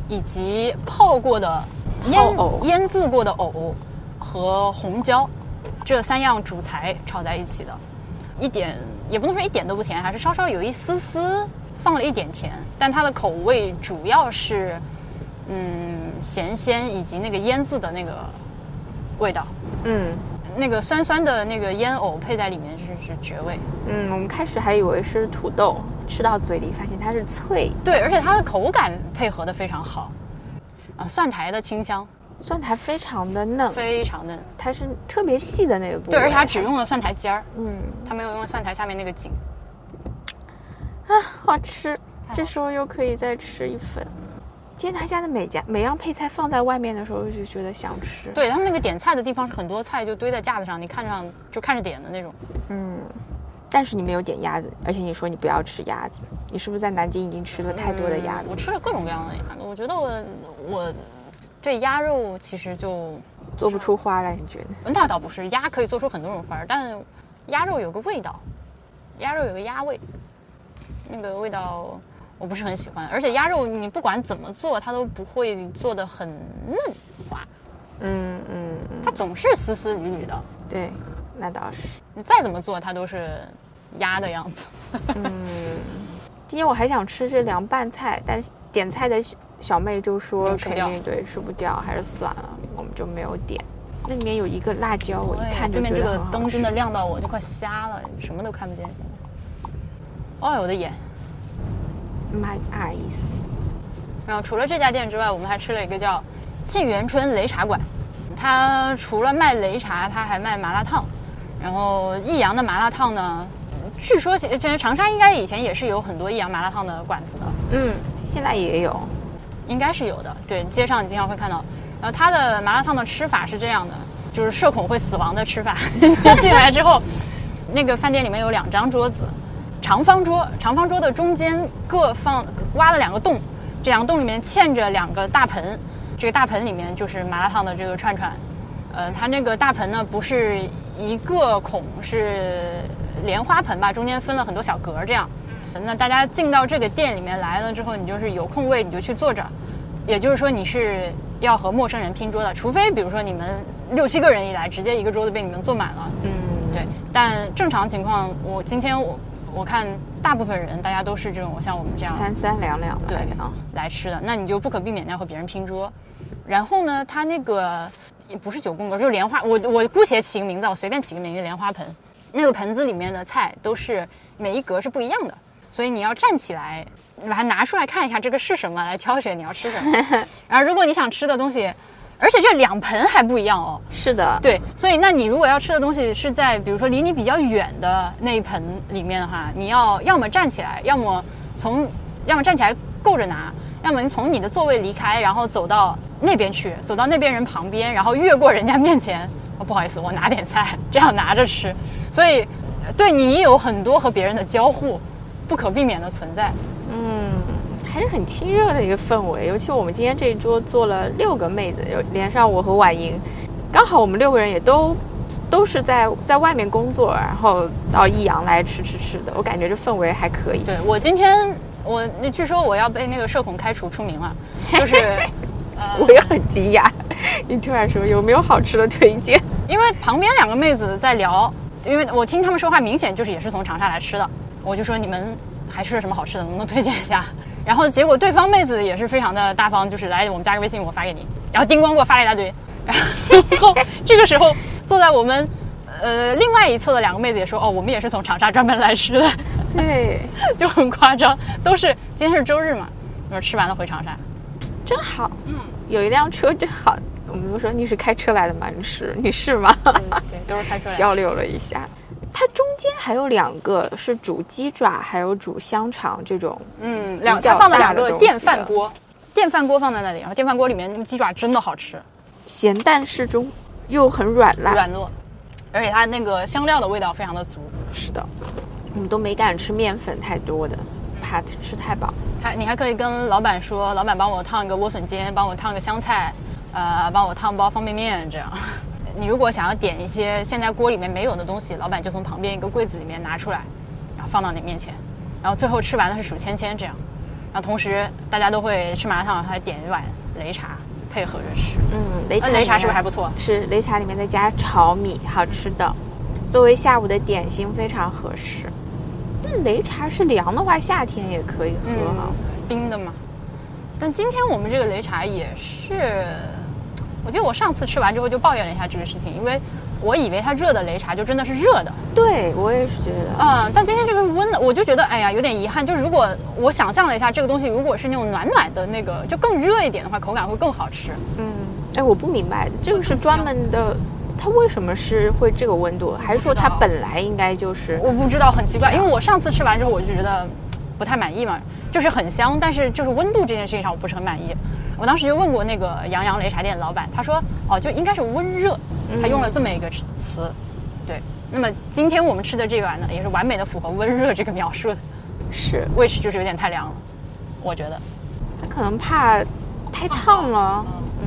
以及泡过的腌腌制过的藕和红椒这三样主材炒在一起的，一点也不能说一点都不甜，还是稍稍有一丝丝放了一点甜，但它的口味主要是嗯咸鲜以及那个腌制的那个味道。嗯那个酸酸的那个烟藕配在里面是是绝味，嗯，我们开始还以为是土豆，吃到嘴里发现它是脆，对，而且它的口感配合的非常好，啊，蒜苔的清香。蒜苔非常的嫩，非常嫩，它是特别细的那个部分，对，而且它只用了蒜苔尖儿，嗯。它没有用蒜苔下面那个茎。啊好吃，这时候又可以再吃一份。今天他家的每家每样配菜放在外面的时候，就觉得想吃。，对他们那个点菜的地方是很多菜就堆在架子上，你看上就看着点的那种。嗯，但是你没有点鸭子，而且你说你不要吃鸭子，你是不是在南京已经吃了太多的鸭子？嗯我吃了各种各样的鸭子，我觉得我我对鸭肉其实就做不出花来，你觉得？那倒不是，鸭可以做出很多种花儿，但鸭肉有个味道，鸭肉有个鸭味，那个味道我不是很喜欢。而且鸭肉你不管怎么做，它都不会做的很嫩滑，嗯嗯嗯，它总是丝丝缕缕的。对，那倒是。你再怎么做，它都是鸭的样子。嗯，今天我还想吃这凉拌菜，但是点菜的小小妹就说肯定对吃不掉，还是算了，我们就没有点。那里面有一个辣椒，我一看就对面这个灯真的亮到我就快瞎了，什么都看不见。哎我的眼！My eyes。然后除了这家店之外，我们还吃了一个叫沁园春擂茶馆。它除了卖擂茶，它还卖麻辣烫。然后益阳的麻辣烫呢，据说其这长沙应该以前也是有很多益阳麻辣烫的馆子的，嗯，现在也有。应该是有的。对，街上你经常会看到。然后它的麻辣烫的吃法是这样的，就是社恐会死亡的吃法。你 进来之后，那个饭店里面有两张桌子，长方桌，长方桌的中间各放挖了两个洞，这两个洞里面嵌着两个大盆，这个大盆里面就是麻辣烫的这个串串。呃，它那个大盆呢不是一个孔，是莲花盆吧，中间分了很多小格儿这样。那大家进到这个店里面来了之后，你就是有空位你就去坐着，也就是说你是要和陌生人拼桌的，除非比如说你们六七个人一来，直接一个桌子被你们坐满了，嗯，对。但正常情况，我今天我我看大部分人大家都是这种像我们这样三三两两对啊。来吃的，那你就不可避免的要和别人拼桌。然后呢，它那个也不是九宫格，就是莲花，我我姑且起个名字，我随便起个名字，莲花盆。那个盆子里面的菜都是每一格是不一样的，所以你要站起来，把它拿出来看一下这个是什么，来挑选你要吃什么。然后如果你想吃的东西，而且这两盆还不一样哦，是的，对，所以那你如果要吃的东西是在比如说离你比较远的那一盆里面的话，你要要么站起来，要么从要么站起来够着拿，要么你从你的座位离开，然后走到那边去，走到那边人旁边，然后越过人家面前。哦，不好意思，我拿点菜，这样拿着吃。所以，对你有很多和别人的交互，不可避免的存在。嗯，还还是很亲热的一个氛围。尤其我们今天这一桌坐了六个妹子，有连上我和婉莹，刚好我们六个人也都都是在在外面工作，然后到益阳来吃吃吃的。我感觉这氛围还可以。对我今天我那据说我要被那个社恐开除出名了，就是 呃我也很惊讶，你突然说有没有好吃的推荐？因为旁边两个妹子在聊，因为我听他们说话，明显就是也是从长沙来吃的。我就说你们还吃了什么好吃的，能不能推荐一下？然后结果对方妹子也是非常的大方，就是来我们加个微信，我发给你。然后叮咣给我发了一大堆。然后这个时候坐在我们呃另外一侧的两个妹子也说，哦，我们也是从长沙专门来吃的，对，就很夸张。都是今天是周日嘛，我说吃完了回长沙。真好。嗯，有一辆车真好。我们都说你是开车来的吗？你是你是吗？嗯，对，都是开车来的。交流了一下。它中间还有两个是煮鸡爪，还有煮香肠这种。嗯，两比较它放了两个电饭锅，电饭锅放在那里，然后电饭锅里面那个鸡爪真的好吃，咸淡适中，又很软烂。软糯，而且它那个香料的味道非常的足。是的，我们都没敢吃面粉太多的，怕吃太饱。他你还可以跟老板说，老板帮我烫一个莴笋尖，帮我烫个香菜，呃，帮我烫包方便面这样。你如果想要点一些现在锅里面没有的东西，老板就从旁边一个柜子里面拿出来，然后放到你面前，然后最后吃完的是数签签这样。然后同时大家都会吃麻辣烫，还点一碗擂茶配合着吃。嗯，擂茶擂茶是不是还不错？是擂茶里面再加炒米，好吃的。作为下午的点心非常合适。那擂茶是凉的话，夏天也可以喝哈。冰的嘛。但今天我们这个擂茶也是，我记得我上次吃完之后就抱怨了一下这个事情，因为我以为它热的擂茶就真的是热的，对我也是觉得，嗯，但今天这个是温的，我就觉得哎呀有点遗憾。就如果我想象了一下这个东西，如果是那种暖暖的那个，就更热一点的话，口感会更好吃。嗯，哎，我不明白，这个是专门的，它为什么是会这个温度？还是说它本来应该就是？我不知道，很奇怪，因为我上次吃完之后我就觉得不太满意嘛，就是很香，但是就是温度这件事情上我不是很满意。我当时就问过那个杨洋雷茶店的老板，他说哦，就应该是温热，他用了这么一个词。对，那么今天我们吃的这碗呢，也是完美的符合温热这个描述的，是，味吃就是有点太凉了，我觉得。他可能怕太烫了，嗯，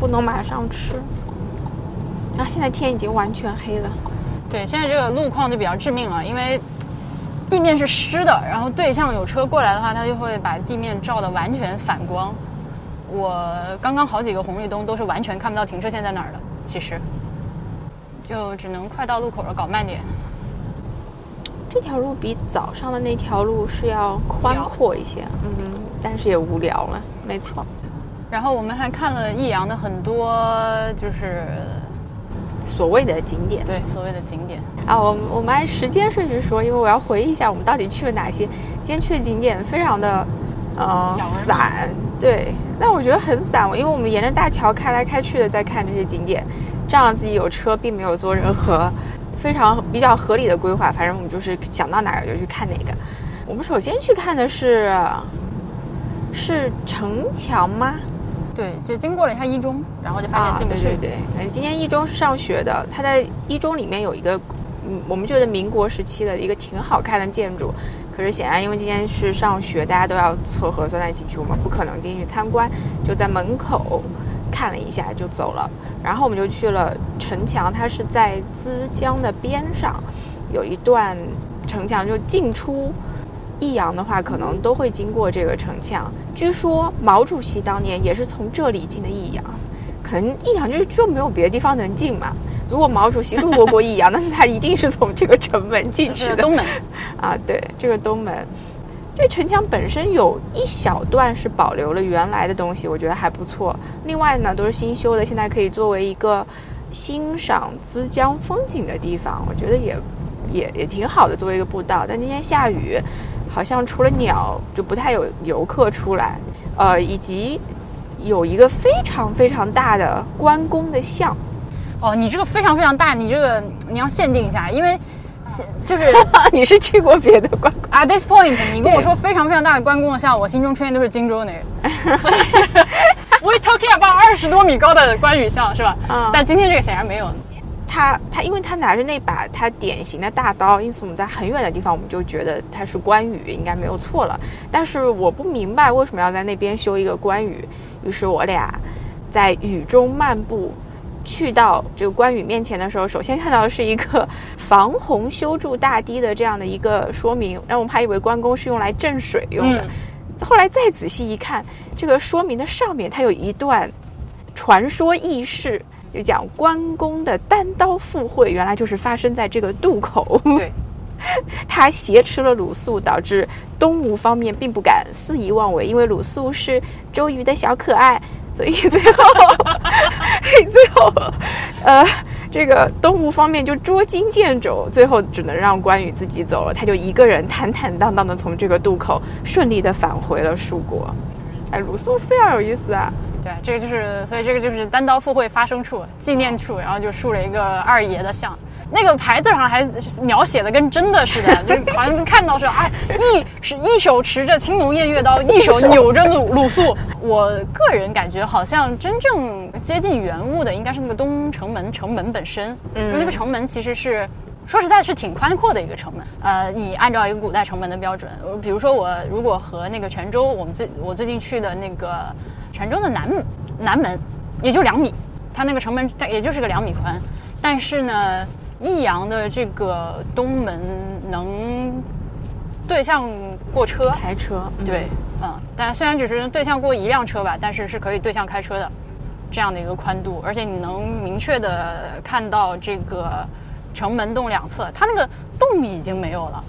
不能马上吃。啊，现在天已经完全黑了。对，现在这个路况就比较致命了，因为地面是湿的，然后对向有车过来的话，它就会把地面照得完全反光。我刚刚好几个红绿灯都是完全看不到停车线在哪儿的，其实就只能快到路口了，搞慢点。这条路比早上的那条路是要宽阔一些，嗯，但是也无聊了，没错。然后我们还看了益阳的很多就是所谓的景点，对所谓的景点，啊，我们我们按时间顺序说，因为我要回忆一下我们到底去了哪些。今天去的景点非常的，呃散，对，但我觉得很散，因为我们沿着大桥开来开去的在看这些景点，这样自己有车，并没有做任何非常比较合理的规划，反正我们就是想到哪个就去看哪个。我们首先去看的是是城墙吗？对，就经过了一下一中，然后就发现进不去。对对对，嗯，今天一中是上学的，他在一中里面有一个，嗯，我们觉得民国时期的一个挺好看的建筑，可是显然因为今天是上学，大家都要测核酸再进去，我们不可能进去参观，就在门口看了一下就走了。然后我们就去了城墙，它是在资江的边上，有一段城墙，就进出。益阳的话，可能都会经过这个城墙。据说毛主席当年也是从这里进的益阳，可能益阳就就没有别的地方能进嘛。如果毛主席路过过益阳，那他一定是从这个城门进去的。东门，啊，对，这个东门，这城墙本身有一小段是保留了原来的东西，我觉得还不错。另外呢，都是新修的，现在可以作为一个欣赏资江风景的地方，我觉得也也也挺好的，作为一个步道。但今天下雨，好像除了鸟就不太有游客出来，呃，以及有一个非常非常大的关公的像。哦，你这个非常非常大，你这个你要限定一下，因为就是 你是去过别的关公？at this point，你跟我说非常非常大的关公的像，我心中出现都是荆州那个，所以 we talking about 二十多米高的关羽像是吧？嗯但今天这个显然没有。他他，因为他拿着那把他典型的大刀，因此我们在很远的地方我们就觉得他是关羽，应该没有错了。但是我不明白为什么要在那边修一个关羽，于是我俩在雨中漫步，去到这个关羽面前的时候，首先看到的是一个防洪修筑大堤的这样的一个说明，那我们还以为关公是用来镇水用的。后来再仔细一看，这个说明的上面它有一段传说轶事，就讲关公的单刀赴会，原来就是发生在这个渡口。对，他挟持了鲁肃，导致东吴方面并不敢肆意妄为，因为鲁肃是周瑜的小可爱，所以最后，最后，呃。这个东吴方面就捉襟见肘，最后只能让关羽自己走了。他就一个人坦坦荡荡的从这个渡口顺利的返回了蜀国。哎，鲁肃非常有意思啊！对，这个就是，所以这个就是单刀赴会发生处、纪念处，然后就竖了一个二爷的像。那个牌子上还描写的跟真的似的，就是好像看到是啊，一是一手持着青龙偃月刀，一手扭着鲁鲁肃。我个人感觉好像真正接近原物的应该是那个东城门城门本身，因为那个城门其实是说实在是挺宽阔的一个城门。呃，你按照一个古代城门的标准，比如说我如果和那个泉州，我们最我最近去的那个泉州的南南门，也就两米，它那个城门也就是个两米宽，但是呢。益阳的这个东门能对向过车开车，对，嗯，但虽然只是对向过一辆车吧，但是是可以对向开车的这样的一个宽度，而且你能明确的看到这个城门洞两侧，它那个洞已经没有了，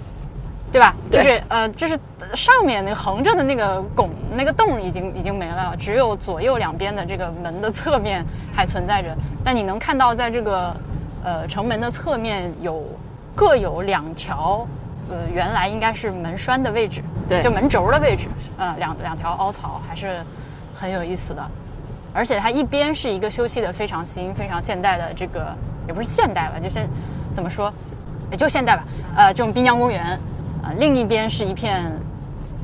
对吧？就是呃，就是上面那个横着的那个拱那个洞已经已经没了，只有左右两边的这个门的侧面还存在着，但你能看到在这个。呃，城门的侧面有各有两条，呃，原来应该是门栓的位置，对，就门轴的位置，呃，两两条凹槽还是很有意思的，而且它一边是一个修葺的非常新、非常现代的这个，也不是现代吧，就现怎么说，也就现代吧，呃，这种滨江公园，啊，另一边是一片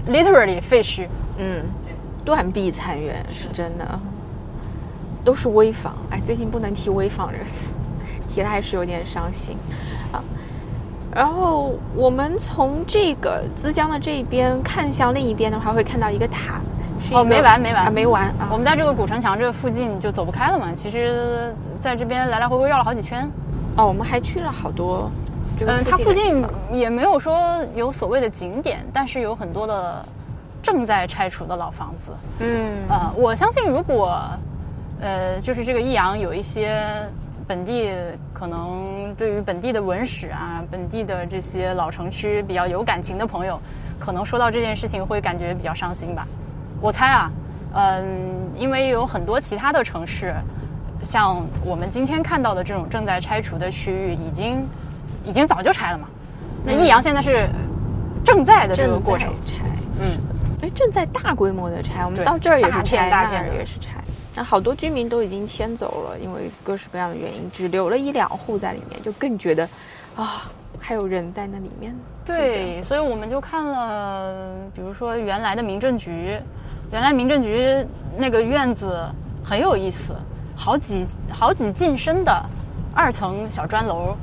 literally 废墟，嗯，断壁残垣是真的，都是危房，哎，最近不能提危房这个词。提了还是有点伤心，啊，然后我们从这个资江的这一边看向另一边的话，会看到一个塔，哦，没完没完没完啊！我们在这个古城墙这附近就走不开了嘛。其实在这边来来回回绕了好几圈，哦，我们还去了好多。嗯，它附近也没有说有所谓的景点，但是有很多的正在拆除的老房子。嗯，呃，我相信如果，呃，就是这个益阳有一些。本地可能对于本地的文史啊，本地的这些老城区比较有感情的朋友，可能说到这件事情会感觉比较伤心吧。我猜啊，嗯，因为有很多其他的城市，像我们今天看到的这种正在拆除的区域，已经已经早就拆了嘛。那益阳现在是正在的这个过程拆，嗯，哎，正在大规模的拆，我们到这儿也是拆，大片也是拆。那好多居民都已经迁走了，因为各式各样的原因，只留了一两户在里面，就更觉得，啊，还有人在那里面。对，所以我们就看了，比如说原来的民政局，原来民政局那个院子很有意思，好几好几进深的二层小砖楼，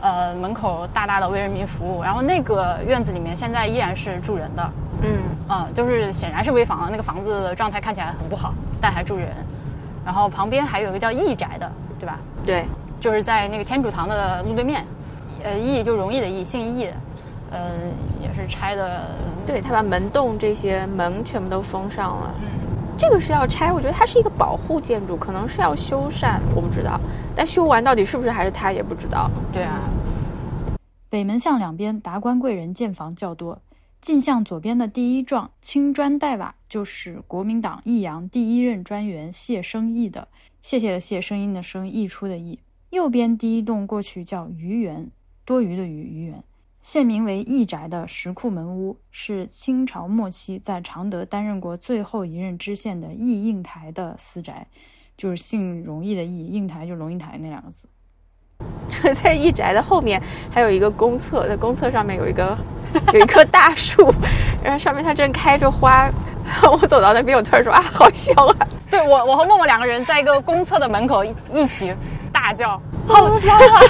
呃，门口大大的为人民服务，然后那个院子里面现在依然是住人的，嗯，啊，就是显然是危房，那个房子状态看起来很不好，但还住人。然后旁边还有一个叫义宅的，对吧？对，就是在那个天主堂的路对面，呃，义就容易的义，姓义，呃，也是拆的。对他把门洞这些门全部都封上了。嗯，这个是要拆，我觉得它是一个保护建筑，可能是要修缮，我不知道。但修完到底是不是还是它也不知道。对啊，北门巷两边达官贵人建房较多。进巷左边的第一幢青砖黛瓦，就是国民党益阳第一任专员谢生义的。谢谢的谢，声音的声，溢出的溢。右边第一栋过去叫余园，多余的余余园，现名为义宅的石库门屋，是清朝末期在常德担任过最后一任知县的义应台的私宅，就是姓容易的易，应台就龙应台那两个字。在义宅的后面还有一个公厕，在公厕上面有一个有一棵大树，然后上面它正开着花。我走到那边，我突然说啊，好香啊！对我，我和默默两个人在一个公厕的门口一起大大叫，好香啊！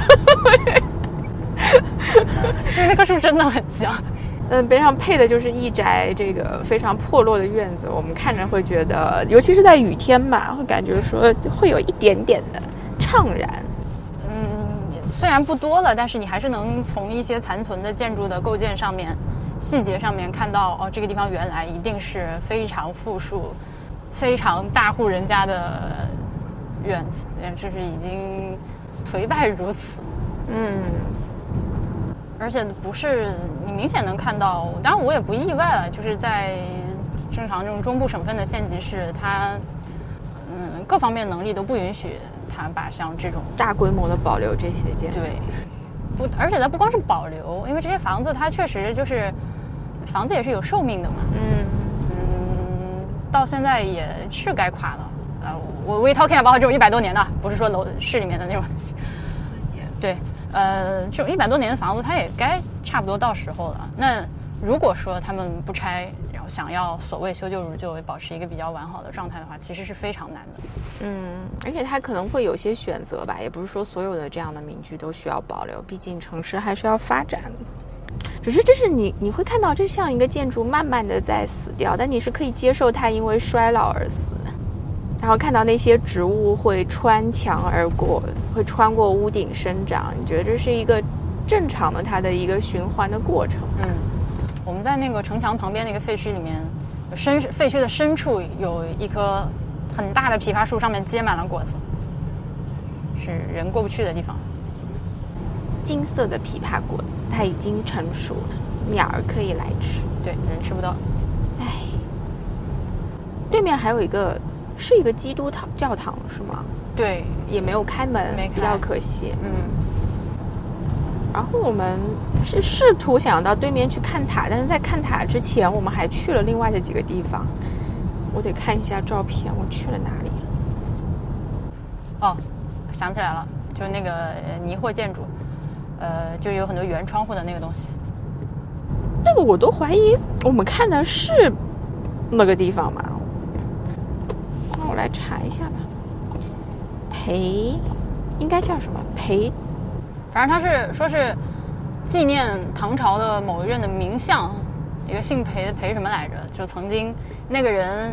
因 为那棵树真的很像。嗯，边上配的就是一宅这个非常破落的院子，我们看着会觉得，尤其是在雨天吧，会感觉说会有一点点的怅然。嗯，虽然不多了，但是你还是能从一些残存的建筑的构建上面、细节上面看到，哦，这个地方原来一定是非常富庶、非常大户人家的院子，就是已经颓败如此。嗯，而且不是你明显能看到，当然我也不意外了，就是在正常这种中部省份的县级市，它嗯各方面能力都不允许它把像这种大规模的保留这些建筑。对，不，而且它不光是保留，因为这些房子它确实就是房子也是有寿命的嘛。嗯嗯，到现在也是该垮了。呃，我 we talking about 这种一百多年的，不是说楼市里面的那种。对，呃，就一百多年的房子，它也该差不多到时候了。那如果说他们不拆，然后想要所谓修旧如旧，保持一个比较完好的状态的话，其实是非常难的。嗯，而且它可能会有些选择吧，也不是说所有的这样的民居都需要保留，毕竟城市还是要发展。只是这是你你会看到，这像一个建筑慢慢的在死掉，但你是可以接受它因为衰老而死。然后看到那些植物会穿墙而过，会穿过屋顶生长，你觉得这是一个正常的它的一个循环的过程？嗯，我们在那个城墙旁边那个废墟里面，深废墟的深处有一棵很大的枇杷树，上面结满了果子，是人过不去的地方。金色的枇杷果子，它已经成熟了，鸟儿可以来吃，对，人吃不到。唉，对面还有一个。是一个基督堂教堂是吗？对，也没有开门，没比较可惜。嗯。然后我们是试图想要到对面去看塔，但是在看塔之前，我们还去了另外的几个地方。我得看一下照片，我去了哪里？哦，想起来了，就是那个泥货建筑，呃，就有很多圆窗户的那个东西。那个我都怀疑我们看的是那个地方吗？我来查一下吧，裴应该叫什么裴？反正他是说是纪念唐朝的某一任的名相，一个姓裴的裴什么来着？就曾经那个人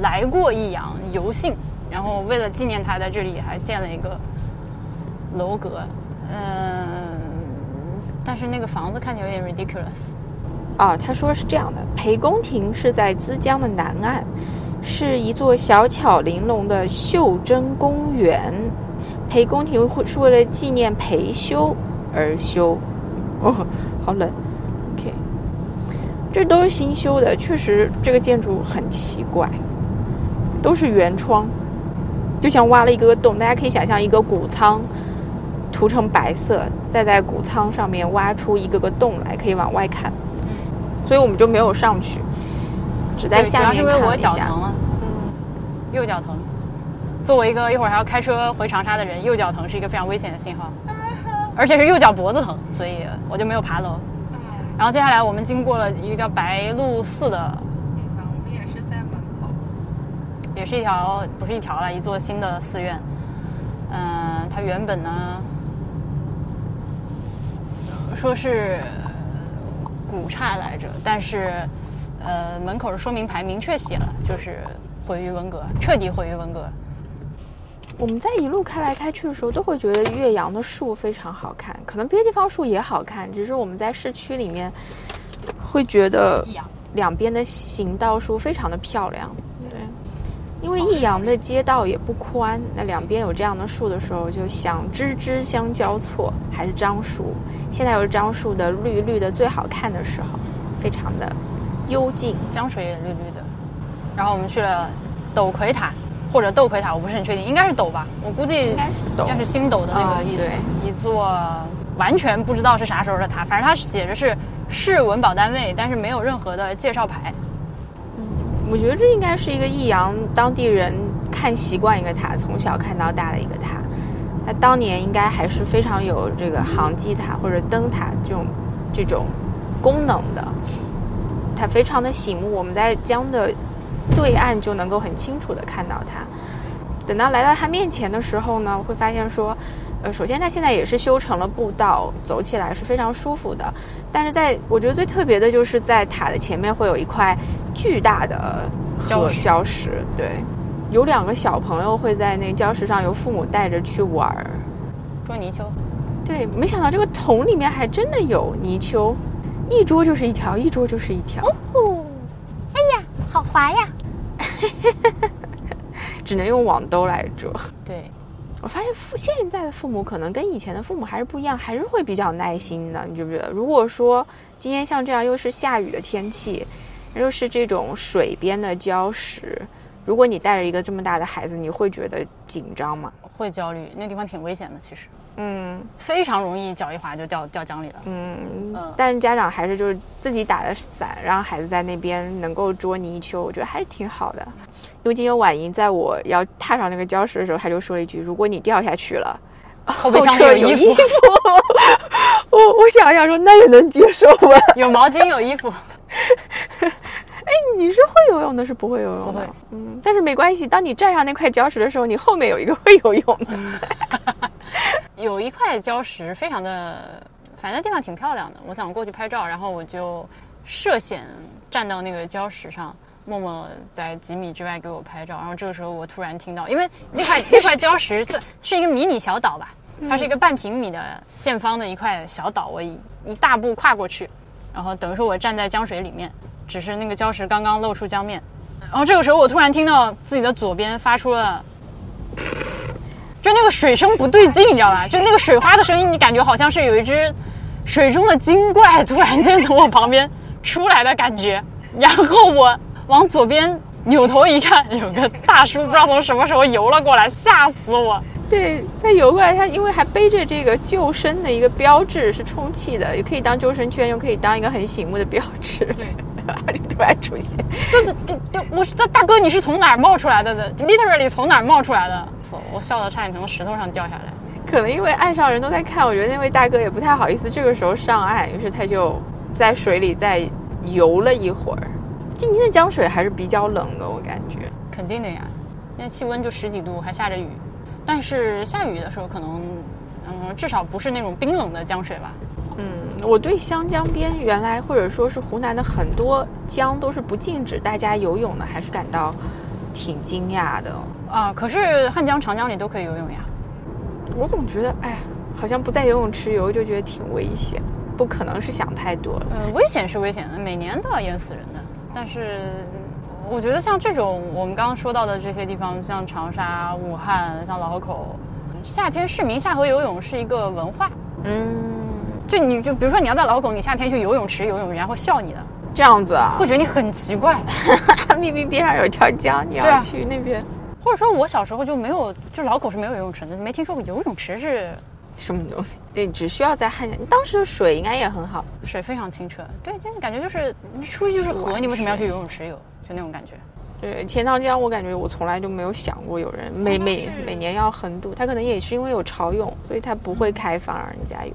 来过益阳游幸，然后为了纪念他，在这里还建了一个楼阁。嗯，但是那个房子看起来有点 ridiculous。哦，他说是这样的，裴公亭是在资江的南岸。是一座小巧玲珑的袖珍公园，裴公亭会是为了纪念裴修而修。哦，好冷。OK，这都是新修的，确实这个建筑很奇怪，都是圆窗，就像挖了一个个洞。大家可以想象一个谷仓涂成白色，再在谷仓上面挖出一个个洞来，可以往外看。所以我们就没有上去。只在下面看了一下。嗯，右脚疼。作为一个一会儿还要开车回长沙的人，右脚疼是一个非常危险的信号，而且是右脚脖子疼，所以我就没有爬楼。然后接下来我们经过了一个叫白鹿寺的地方，我们也是在门口，也是一条不是一条了，一座新的寺院。嗯，它原本呢说是古刹来着，但是。呃，门口的说明牌明确写了，就是毁于文革，彻底毁于文革。我们在一路开来开去的时候，都会觉得岳阳的树非常好看，可能别的地方树也好看，只是我们在市区里面会觉得两边的行道树非常的漂亮。对，因为益阳的街道也不宽，那两边有这样的树的时候，就想枝枝相交错，还是樟树。现在有樟树的绿绿的最好看的时候，非常的。幽静，江水也绿绿的。然后我们去了斗魁塔，或者斗魁塔，我不是很确定，应该是斗吧？我估计应该是斗，应该是星斗的那个意思。一座完全不知道是啥时候的塔，反正它写着是市文保单位，但是没有任何的介绍牌。嗯，我觉得这应该是一个益阳当地人看习惯一个塔，从小看到大的一个塔。它当年应该还是非常有这个航机塔或者灯塔这种这种功能的。它非常的醒目，我们在江的对岸就能够很清楚的看到它。等到来到它面前的时候呢，会发现说，呃，首先它现在也是修成了步道，走起来是非常舒服的。但是在我觉得最特别的就是在塔的前面会有一块巨大的礁石礁石，对，有两个小朋友会在那礁石上由父母带着去玩儿。捉泥鳅，对，没想到这个桶里面还真的有泥鳅，一桌就是一条，一桌就是一条。哦，哎呀，好滑呀！只能用网兜来捉。对，我发现父现在的父母可能跟以前的父母还是不一样，还是会比较耐心的，你觉不觉得？如果说今天像这样又是下雨的天气，又是这种水边的礁石，如果你带着一个这么大的孩子，你会觉得紧张吗？会焦虑，那地方挺危险的，其实嗯非常容易脚一滑就掉掉江里了。嗯嗯，但是家长还是就是自己打的伞，让孩子在那边能够捉泥鳅，我觉得还是挺好的。因为今天婉莹在我要踏上那个礁石的时候，她就说了一句：“如果你掉下去了。”后备箱有衣服，我我想想说，那也能接受吧？有毛巾，有衣服。哎，你是会游泳的，是不会游泳的。嗯，但是没关系，当你站上那块礁石的时候，你后面有一个会游泳的。有一块礁石，非常的，反正地方挺漂亮的。我想过去拍照，然后我就涉险站到那个礁石上，默默在几米之外给我拍照。然后这个时候我突然听到，因为那块那块礁石是是一个迷你小岛吧，它是一个半平米的见方的一块小岛，我一一大步跨过去，然后等于说我站在江水里面，只是那个礁石刚刚露出江面。然后这个时候我突然听到自己的左边发出了。就那个水声不对劲，你知道吧？就那个水花的声音，你感觉好像是有一只水中的精怪突然间从我旁边出来的感觉。然后我往左边扭头一看，有个大叔不知道从什么时候游了过来，吓死我！对他游过来，他因为还背着这个救生的一个标志，是充气的，也可以当救生圈，又可以当一个很醒目的标志。对，他 就突然出现。就就就就我说大哥，你是从哪儿冒出来的的？literally 从哪儿冒出来的？我笑得差点从石头上掉下来。可能因为岸上人都在看，我觉得那位大哥也不太好意思这个时候上岸，于是他就在水里再游了一会儿。今天的江水还是比较冷的，我感觉。肯定的呀，那气温就十几度，还下着雨。但是下雨的时候，可能嗯，至少不是那种冰冷的江水吧。嗯，我对湘江边原来或者说是湖南的很多江都是不禁止大家游泳的，还是感到挺惊讶的。啊，可是汉江、长江里都可以游泳呀。我总觉得，哎，好像不在游泳池游就觉得挺危险，不可能是想太多了。呃，危险是危险的，每年都要淹死人的。但是，我觉得像这种我们刚刚说到的这些地方，像长沙、武汉、像老河口，夏天市民下河游泳是一个文化。嗯，就你就比如说你要在老河口，你夏天去游泳池游泳，人家会笑你的，这样子啊，会觉得你很奇怪。明明边上有一条江，你要去那边，或者说我小时候就没有，就老口是没有游泳池的，没听说过游泳池是什么东西？对，只需要在汉江，当时的水应该也很好。水非常清澈。对，就感觉就是你出去就是河，你为什么要去游泳池游？就那种感觉。对，钱塘江我感觉我从来就没有想过有人每每每年要横渡，它可能也是因为有潮涌，所以它不会开放让人家游。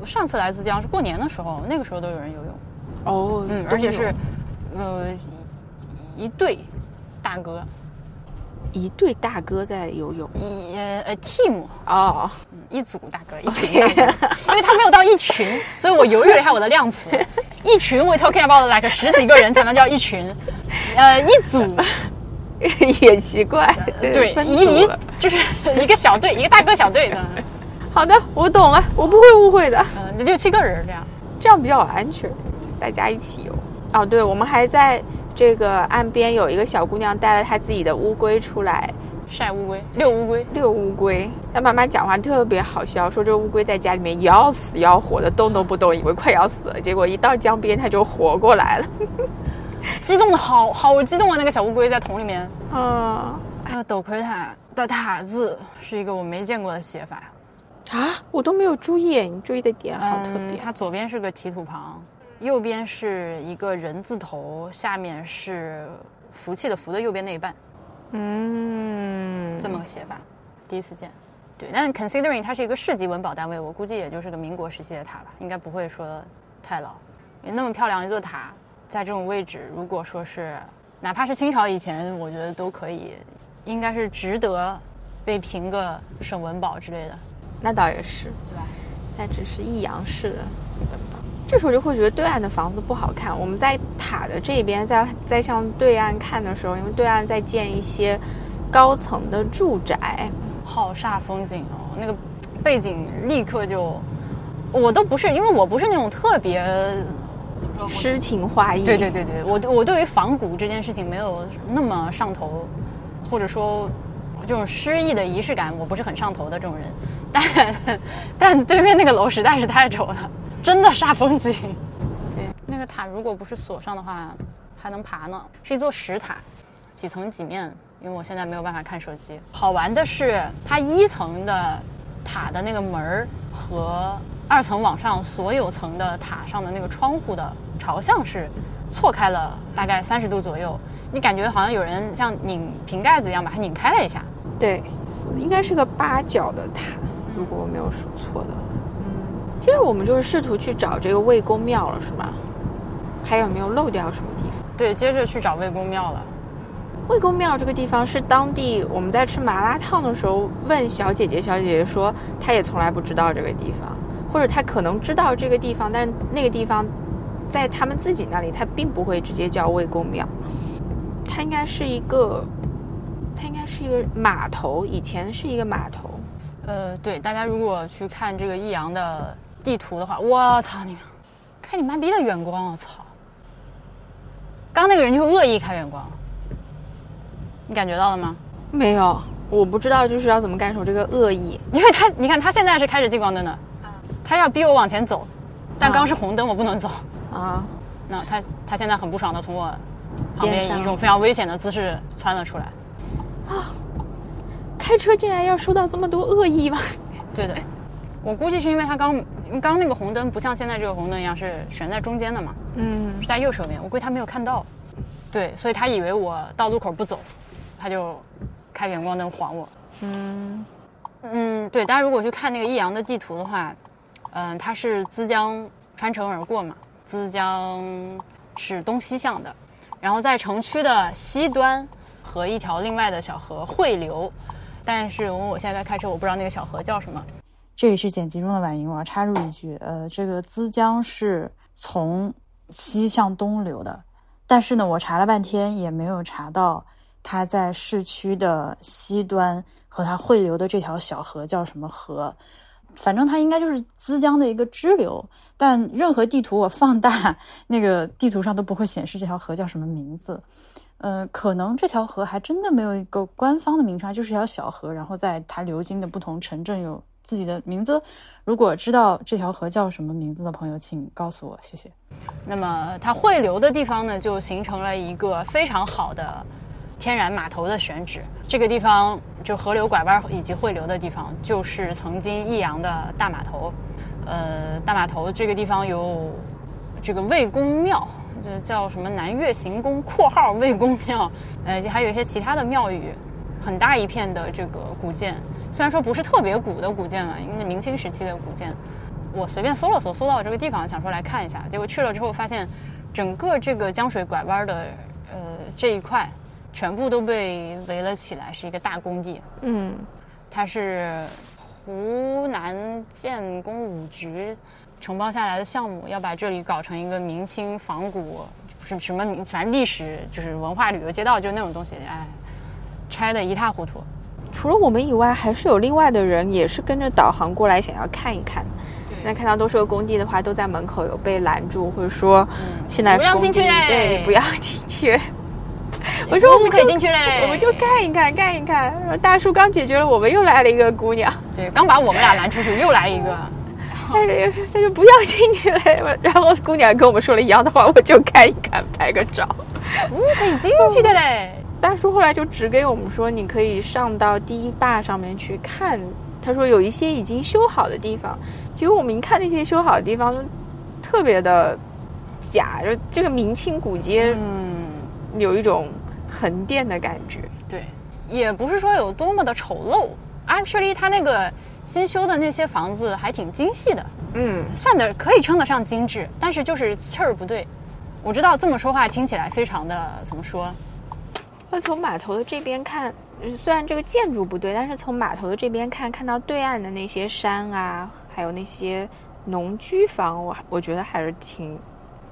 我上次来自江是过年的时候，那个时候都有人游泳，哦嗯，而且是，呃，一一对大哥，一对大哥在游泳。一呃呃 team 哦，一组大哥，一群大哥，因为他没有到一群，所以我犹豫了一下我的量词。一群 we talking about like 十几个人才能叫一群，呃，一组 也奇怪。对分一一就是一个小队，一个大哥小队的，好的，我懂了，我不会误会的。呃，六七个人这样。这样比较安全，大家一起游。哦，对，我们还在这个岸边有一个小姑娘带了她自己的乌龟出来晒乌龟，遛乌龟，遛乌龟。她妈妈讲话特别好笑，说这乌龟在家里面要死要活的，动都不动，以为快要死了，结果一到江边它就活过来了。激动的好好激动啊！那个小乌龟在桶里面。嗯还有斗魁塔的塔字是一个我没见过的写法，啊，我都没有注意，你注意的点好特别。嗯它左边是个提土旁，右边是一个人字头，下面是福气的福的右边那一半，嗯，这么个写法，第一次见。对，但 considering 它是一个市级文保单位，我估计也就是个民国时期的塔吧，应该不会说太老。也那么漂亮一座塔，在这种位置，如果说是哪怕是清朝以前，我觉得都可以，应该是值得被评个省文保之类的，那倒也是，对吧？但只是益阳市的文保。这时候就会觉得对岸的房子不好看。我们在塔的这边，在在向对岸看的时候，因为对岸在建一些高层的住宅，好煞风景哦，那个背景立刻就，我都不是，因为我不是那种特别，诗情画意。对对对对，我对我对于仿古这件事情没有那么上头，或者说这种诗意的仪式感，我不是很上头的这种人。但 但对面那个楼实在是太丑了，真的煞风景。对，那个塔如果不是锁上的话，还能爬呢，是一座石塔，几层几面。因为我现在没有办法看手机。好玩的是，它一层的塔的那个门儿和二层往上所有层的塔上的那个窗户的朝向是错开了大概三十度左右，你感觉好像有人像拧瓶盖子一样把它拧开了一下。对，应该是个八角的塔，如果我没有数错的。嗯，接着我们就是试图去找这个魏公庙了，是吧？还有没有漏掉什么地方？对，接着去找魏公庙了。魏公庙这个地方是当地我们在吃麻辣烫的时候问小姐姐，小姐姐说她也从来不知道这个地方，或者她可能知道这个地方，但是那个地方在他们自己那里，它并不会直接叫魏公庙，它应该是一个，它应该是一个码头，以前是一个码头。呃，对，大家如果去看这个益阳的地图的话，我操你，开你妈逼的远光，我操！刚那个人就恶意开远光。你感觉到了吗？没有，我不知道就是要怎么感受这个恶意，因为他，你看他现在是开着近光灯的，他要逼我往前走，但刚是红灯，我不能走啊。那他他现在很不爽的从我旁边以一种非常危险的姿势窜了出来。啊，开车竟然要受到这么多恶意吗？对的，我估计是因为他刚刚那个红灯不像现在这个红灯一样是悬在中间的嘛，嗯，是在右手边，我估计他没有看到，对，所以他以为我到路口不走。他就开远光灯晃我，嗯嗯，对。大家如果去看那个益阳的地图的话，嗯，它是资江穿城而过嘛，资江是东西向的，然后在城区的西端和一条另外的小河汇流，但是我我现在在开车，我不知道那个小河叫什么。这里是剪辑中的婉莹，我要插入一句，呃，这个资江是从西向东流的，但是呢，我查了半天也没有查到。它在市区的西端，和它汇流的这条小河叫什么河？反正它应该就是资江的一个支流，但任何地图我放大，那个地图上都不会显示这条河叫什么名字。呃，可能这条河还真的没有一个官方的名称，就是一条小河，然后在它流经的不同城镇有自己的名字。如果知道这条河叫什么名字的朋友，请告诉我，谢谢。那么它汇流的地方呢，就形成了一个非常好的。天然码头的选址，这个地方就河流拐弯以及汇流的地方，就是曾经益阳的大码头。呃，大码头这个地方有这个魏公庙，这叫什么南岳行宫（括号魏公庙）。呃，还有一些其他的庙宇，很大一片的这个古建。虽然说不是特别古的古建嘛，因为明清时期的古建。我随便搜了搜，搜到这个地方，想说来看一下。结果去了之后，发现整个这个江水拐弯的呃这一块。全部都被围了起来，是一个大工地。嗯，它是湖南建工五局承包下来的项目，要把这里搞成一个明清仿古，不是什么明，反正历史就是文化旅游街道，就是那种东西。哎，拆的一塌糊涂。除了我们以外，还是有另外的人也是跟着导航过来，想要看一看。对。那看到都是个工地的话，都在门口有被拦住，或者说现在不让进去，对，不要进去。我说我们可以进去嘞，我们就看一看，看一看。大叔刚解决了，我们又来了一个姑娘。对，刚把我们俩拦出去，又来一个。他就他就不要进去了。然后姑娘跟我们说了一样的话，我就看一看，拍个照。嗯可以进去的嘞。大叔后来就指给我们说，你可以上到第一坝上面去看。他说有一些已经修好的地方，结果我们一看那些修好的地方，特别的假。就这个明清古街，嗯，有一种。横店的感觉，对，也不是说有多么的丑陋。Actually，它那个新修的那些房子还挺精细的，嗯，算的可以称得上精致，但是就是气儿不对。我知道这么说话听起来非常的怎么说？那从码头的这边看，呃虽然这个建筑不对，但是从码头的这边看，看到对岸的那些山啊，还有那些农居房，我我觉得还是挺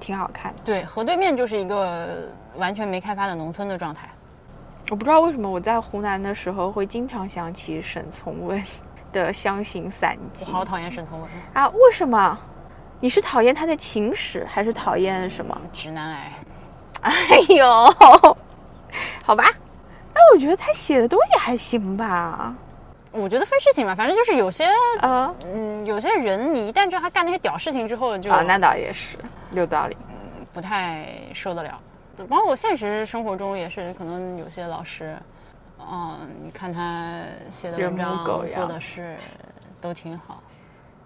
挺好看的。对，河对面就是一个完全没开发的农村的状态。我不知道为什么我在湖南的时候会经常想起沈从文的《湘行散记我》好讨厌沈从文，啊？为什么？你是讨厌他的情史，还是讨厌什么？直男癌。哎呦，好吧，哎，我觉得他写的东西还行吧。我觉得分事情吧，反正就是有些，啊嗯，有些人你一旦知道他干那些屌事情之后，就啊，那倒也是有道理。嗯不太受得了。包括我现实生活中也是，可能有些老师，嗯，你看他写的文人章狗做的事都挺好，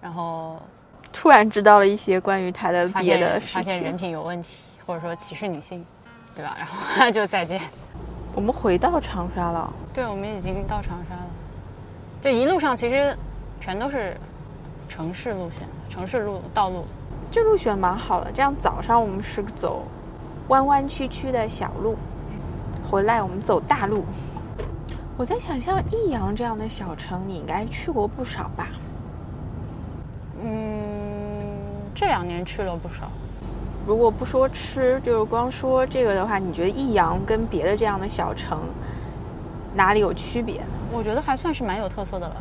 然后突然知道了一些关于他的别的事情发现人。品有问题，或者说歧视女性，对吧？然后就再见。我们回到长沙了，对，我们已经到长沙了。这一路上其实全都是城市路线，城市路道路。这路选蛮好的。这样早上我们是走弯弯曲曲的小路，回来我们走大路。我在想，像益阳这样的小城，你应该去过不少吧？嗯，这两年去了不少。如果不说吃，就是光说这个的话，你觉得益阳跟别的这样的小城哪里有区别？我觉得还算是蛮有特色的了，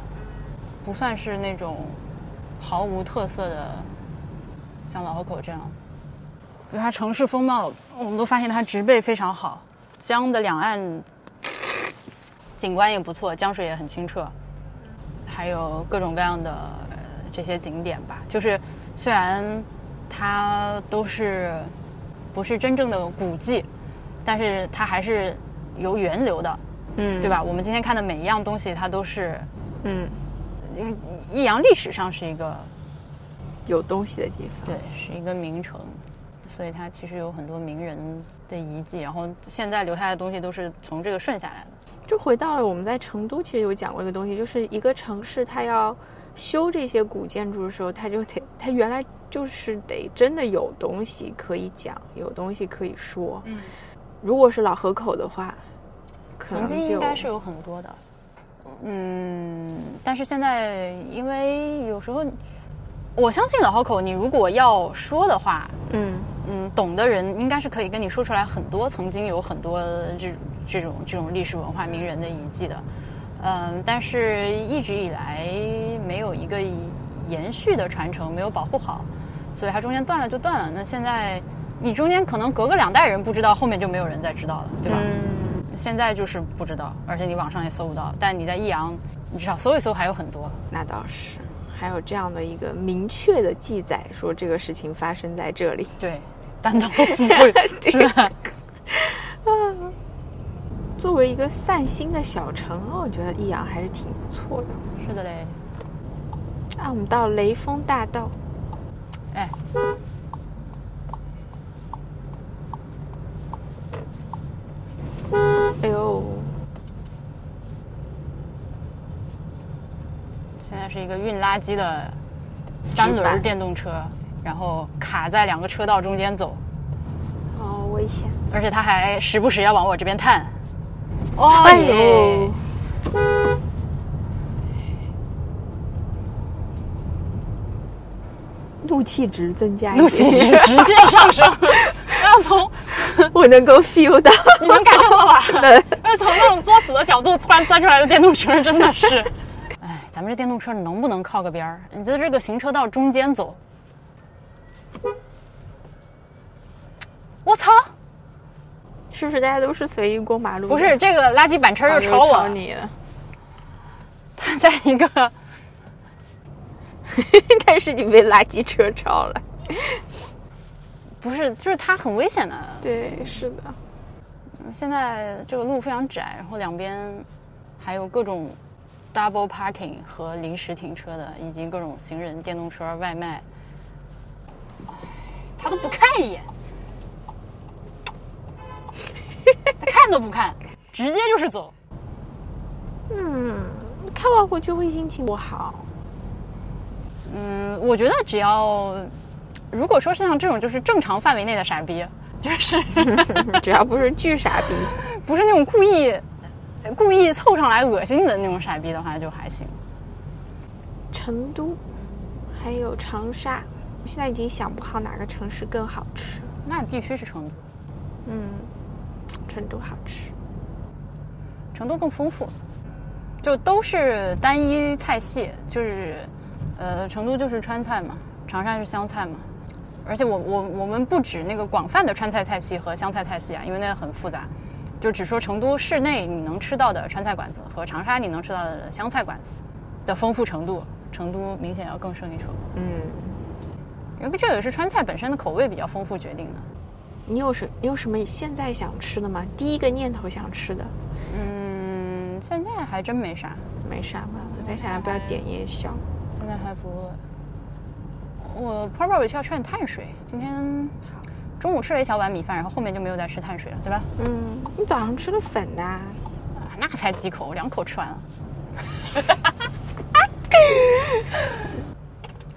不算是那种毫无特色的，像老河口这样。比如它城市风貌，我们都发现它植被非常好，江的两岸景观也不错，江水也很清澈，还有各种各样的呃这些景点吧。就是虽然它都是不是真正的古迹，但是它还是有源流的。嗯对？吧？我们今天看的每一样东西，它都是嗯，因为益阳历史上是一个有东西的地方。对，是一个名城，所以它其实有很多名人的遗迹，然后现在留下来的东西都是从这个顺下来的。就回到了我们在成都其实有讲过一个东西，就是一个城市它要修这些古建筑的时候，它就得它原来就是得真的有东西可以讲，有东西可以说。嗯，如果是老河口的话，可曾经能应该是有很多的，嗯，但是现在因为有时候，我相信老河口，你如果要说的话，嗯嗯，懂的人应该是可以跟你说出来很多曾经有很多这这种这种历史文化名人的遗迹的，嗯，但是一直以来没有一个延续的传承，没有保护好，所以它中间断了就断了。那现在你中间可能隔个两代人不知道，后面就没有人再知道了，对吧？嗯，现在就是不知道，而且你网上也搜不到，但你在益阳，你至少搜一搜还有很多。那倒是。还有这样的一个明确的记载，说这个事情发生在这里。对，单刀赴会是吧？作为一个散心的小城，我觉得益阳还是挺不错的。是的嘞。啊，我们到雷锋大道，哎，哎呦，现在是一个运垃圾的三轮电动车，然后卡在两个车道中间走，好危险！而且他还时不时要往我这边探。哦哎耶呦，怒气值增加怒气值，直线上升，要从我能够 feel 到。你能感受到吧？对要从那种作死的角度突然钻出来的电动车，真的是，哎，咱们这电动车能不能靠个边儿？你在这个行车道中间走，我操！是不是大家都是随意过马路？不是这个垃圾板车啊，又朝我朝，你了，他在一个 但是你被垃圾车超了。不是，就是它很危险的。对，是的。现在这个路非常窄，然后两边还有各种 double parking 和临时停车的，以及各种行人、电动车、外卖，他都不看一眼，他看都不看，直接就是走。嗯，看完回去会心情不好。嗯，我觉得只要如果说是像这种就是正常范围内的傻逼，就是 只要不是巨傻逼，不是那种故意故意凑上来恶心你的那种傻逼的话就还行。成都，还有长沙，我现在已经想不好哪个城市更好吃。那必须是成都，嗯，成都好吃。成都更丰富，就都是单一菜系，就是呃，成都就是川菜嘛，长沙是湘菜嘛。而且我我我们不止那个广泛的川菜菜系和湘菜菜系啊，因为那个很复杂，就只说成都市内你能吃到的川菜馆子和长沙你能吃到的湘菜馆子的丰富程度，成都明显要更胜一筹。嗯，因为这也是川菜本身的口味比较丰富决定的。你有什你有什么现在想吃的吗？第一个念头想吃的，嗯，现在还真没啥，没啥吧？我在想要不要点夜宵。现在还不饿。我 probably 需要吃点碳水。今天中午吃了一小碗米饭，然后后面就没有再吃碳水了，对吧？嗯，你早上吃的粉呐、啊，那才几口，两口吃完了。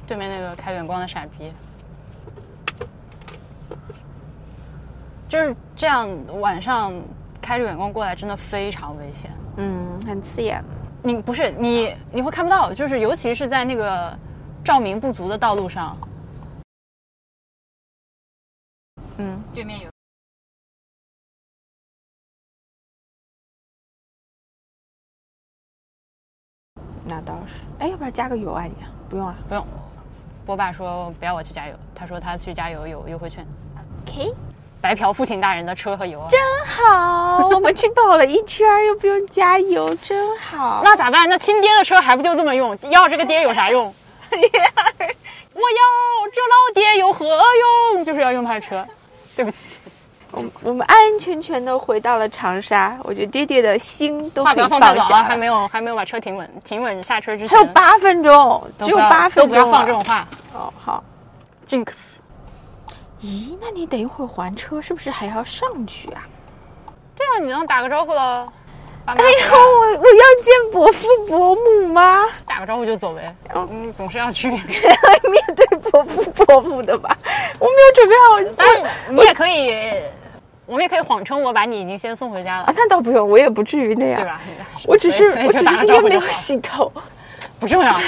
对面那个开远光的傻逼，就是这样，晚上开着远光过来，真的非常危险。嗯，很刺眼。你不是你，你会看不到，就是尤其是在那个照明不足的道路上。对面有。那倒是。哎，要不要加个油啊你？不用啊。不用，波爸说不要我去加油，他说他去加油有优惠券。OK，白嫖父亲大人的车和油啊。真好，我们去跑了一圈又不用加油，真好。那咋办？那亲爹的车还不就这么用？要这个爹有啥用？我要这老爹有何用？就是要用他的车。对不起，我们我们安安全全的回到了长沙，我觉得爹爹的心都可以话不要放太早啊，放下了。还没有还没有把车停稳，停稳下车之前还有八分钟，只有八分钟、啊，都不要放这种话。哦，好。Jinx，咦，那你等一会儿还车是不是还要上去啊？对啊，你能打个招呼喽。爸妈哎呦，我我要见伯父伯母吗？打个招呼就走呗。嗯，总是要去。面对伯父伯母的吧？我没有准备好，当然，你也可以，我们也可以谎称我把你已经先送回家啊了，，那倒不用，我也不至于那样。对吧？我只是我只是今天没有洗头。不重要。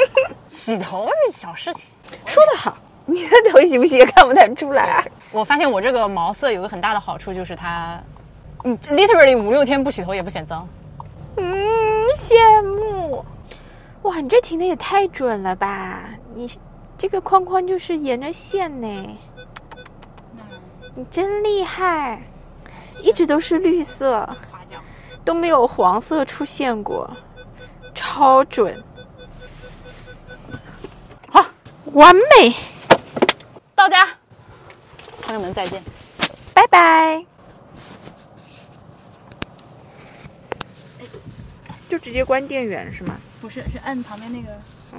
洗头是小事情。说得好，你的头洗不洗也看不太出来啊。我发现我这个毛色有个很大的好处，就是它，嗯，literally 五六天不洗头也不显脏。嗯，羡慕。哇，你这停的也太准了吧！你这个框框就是沿着线呢，你真厉害，一直都是绿色，夸奖。都没有黄色出现过，超准，好，完美，到家，朋友们再见。拜拜。就直接关电源是吗？不是，是按旁边那个。嗯。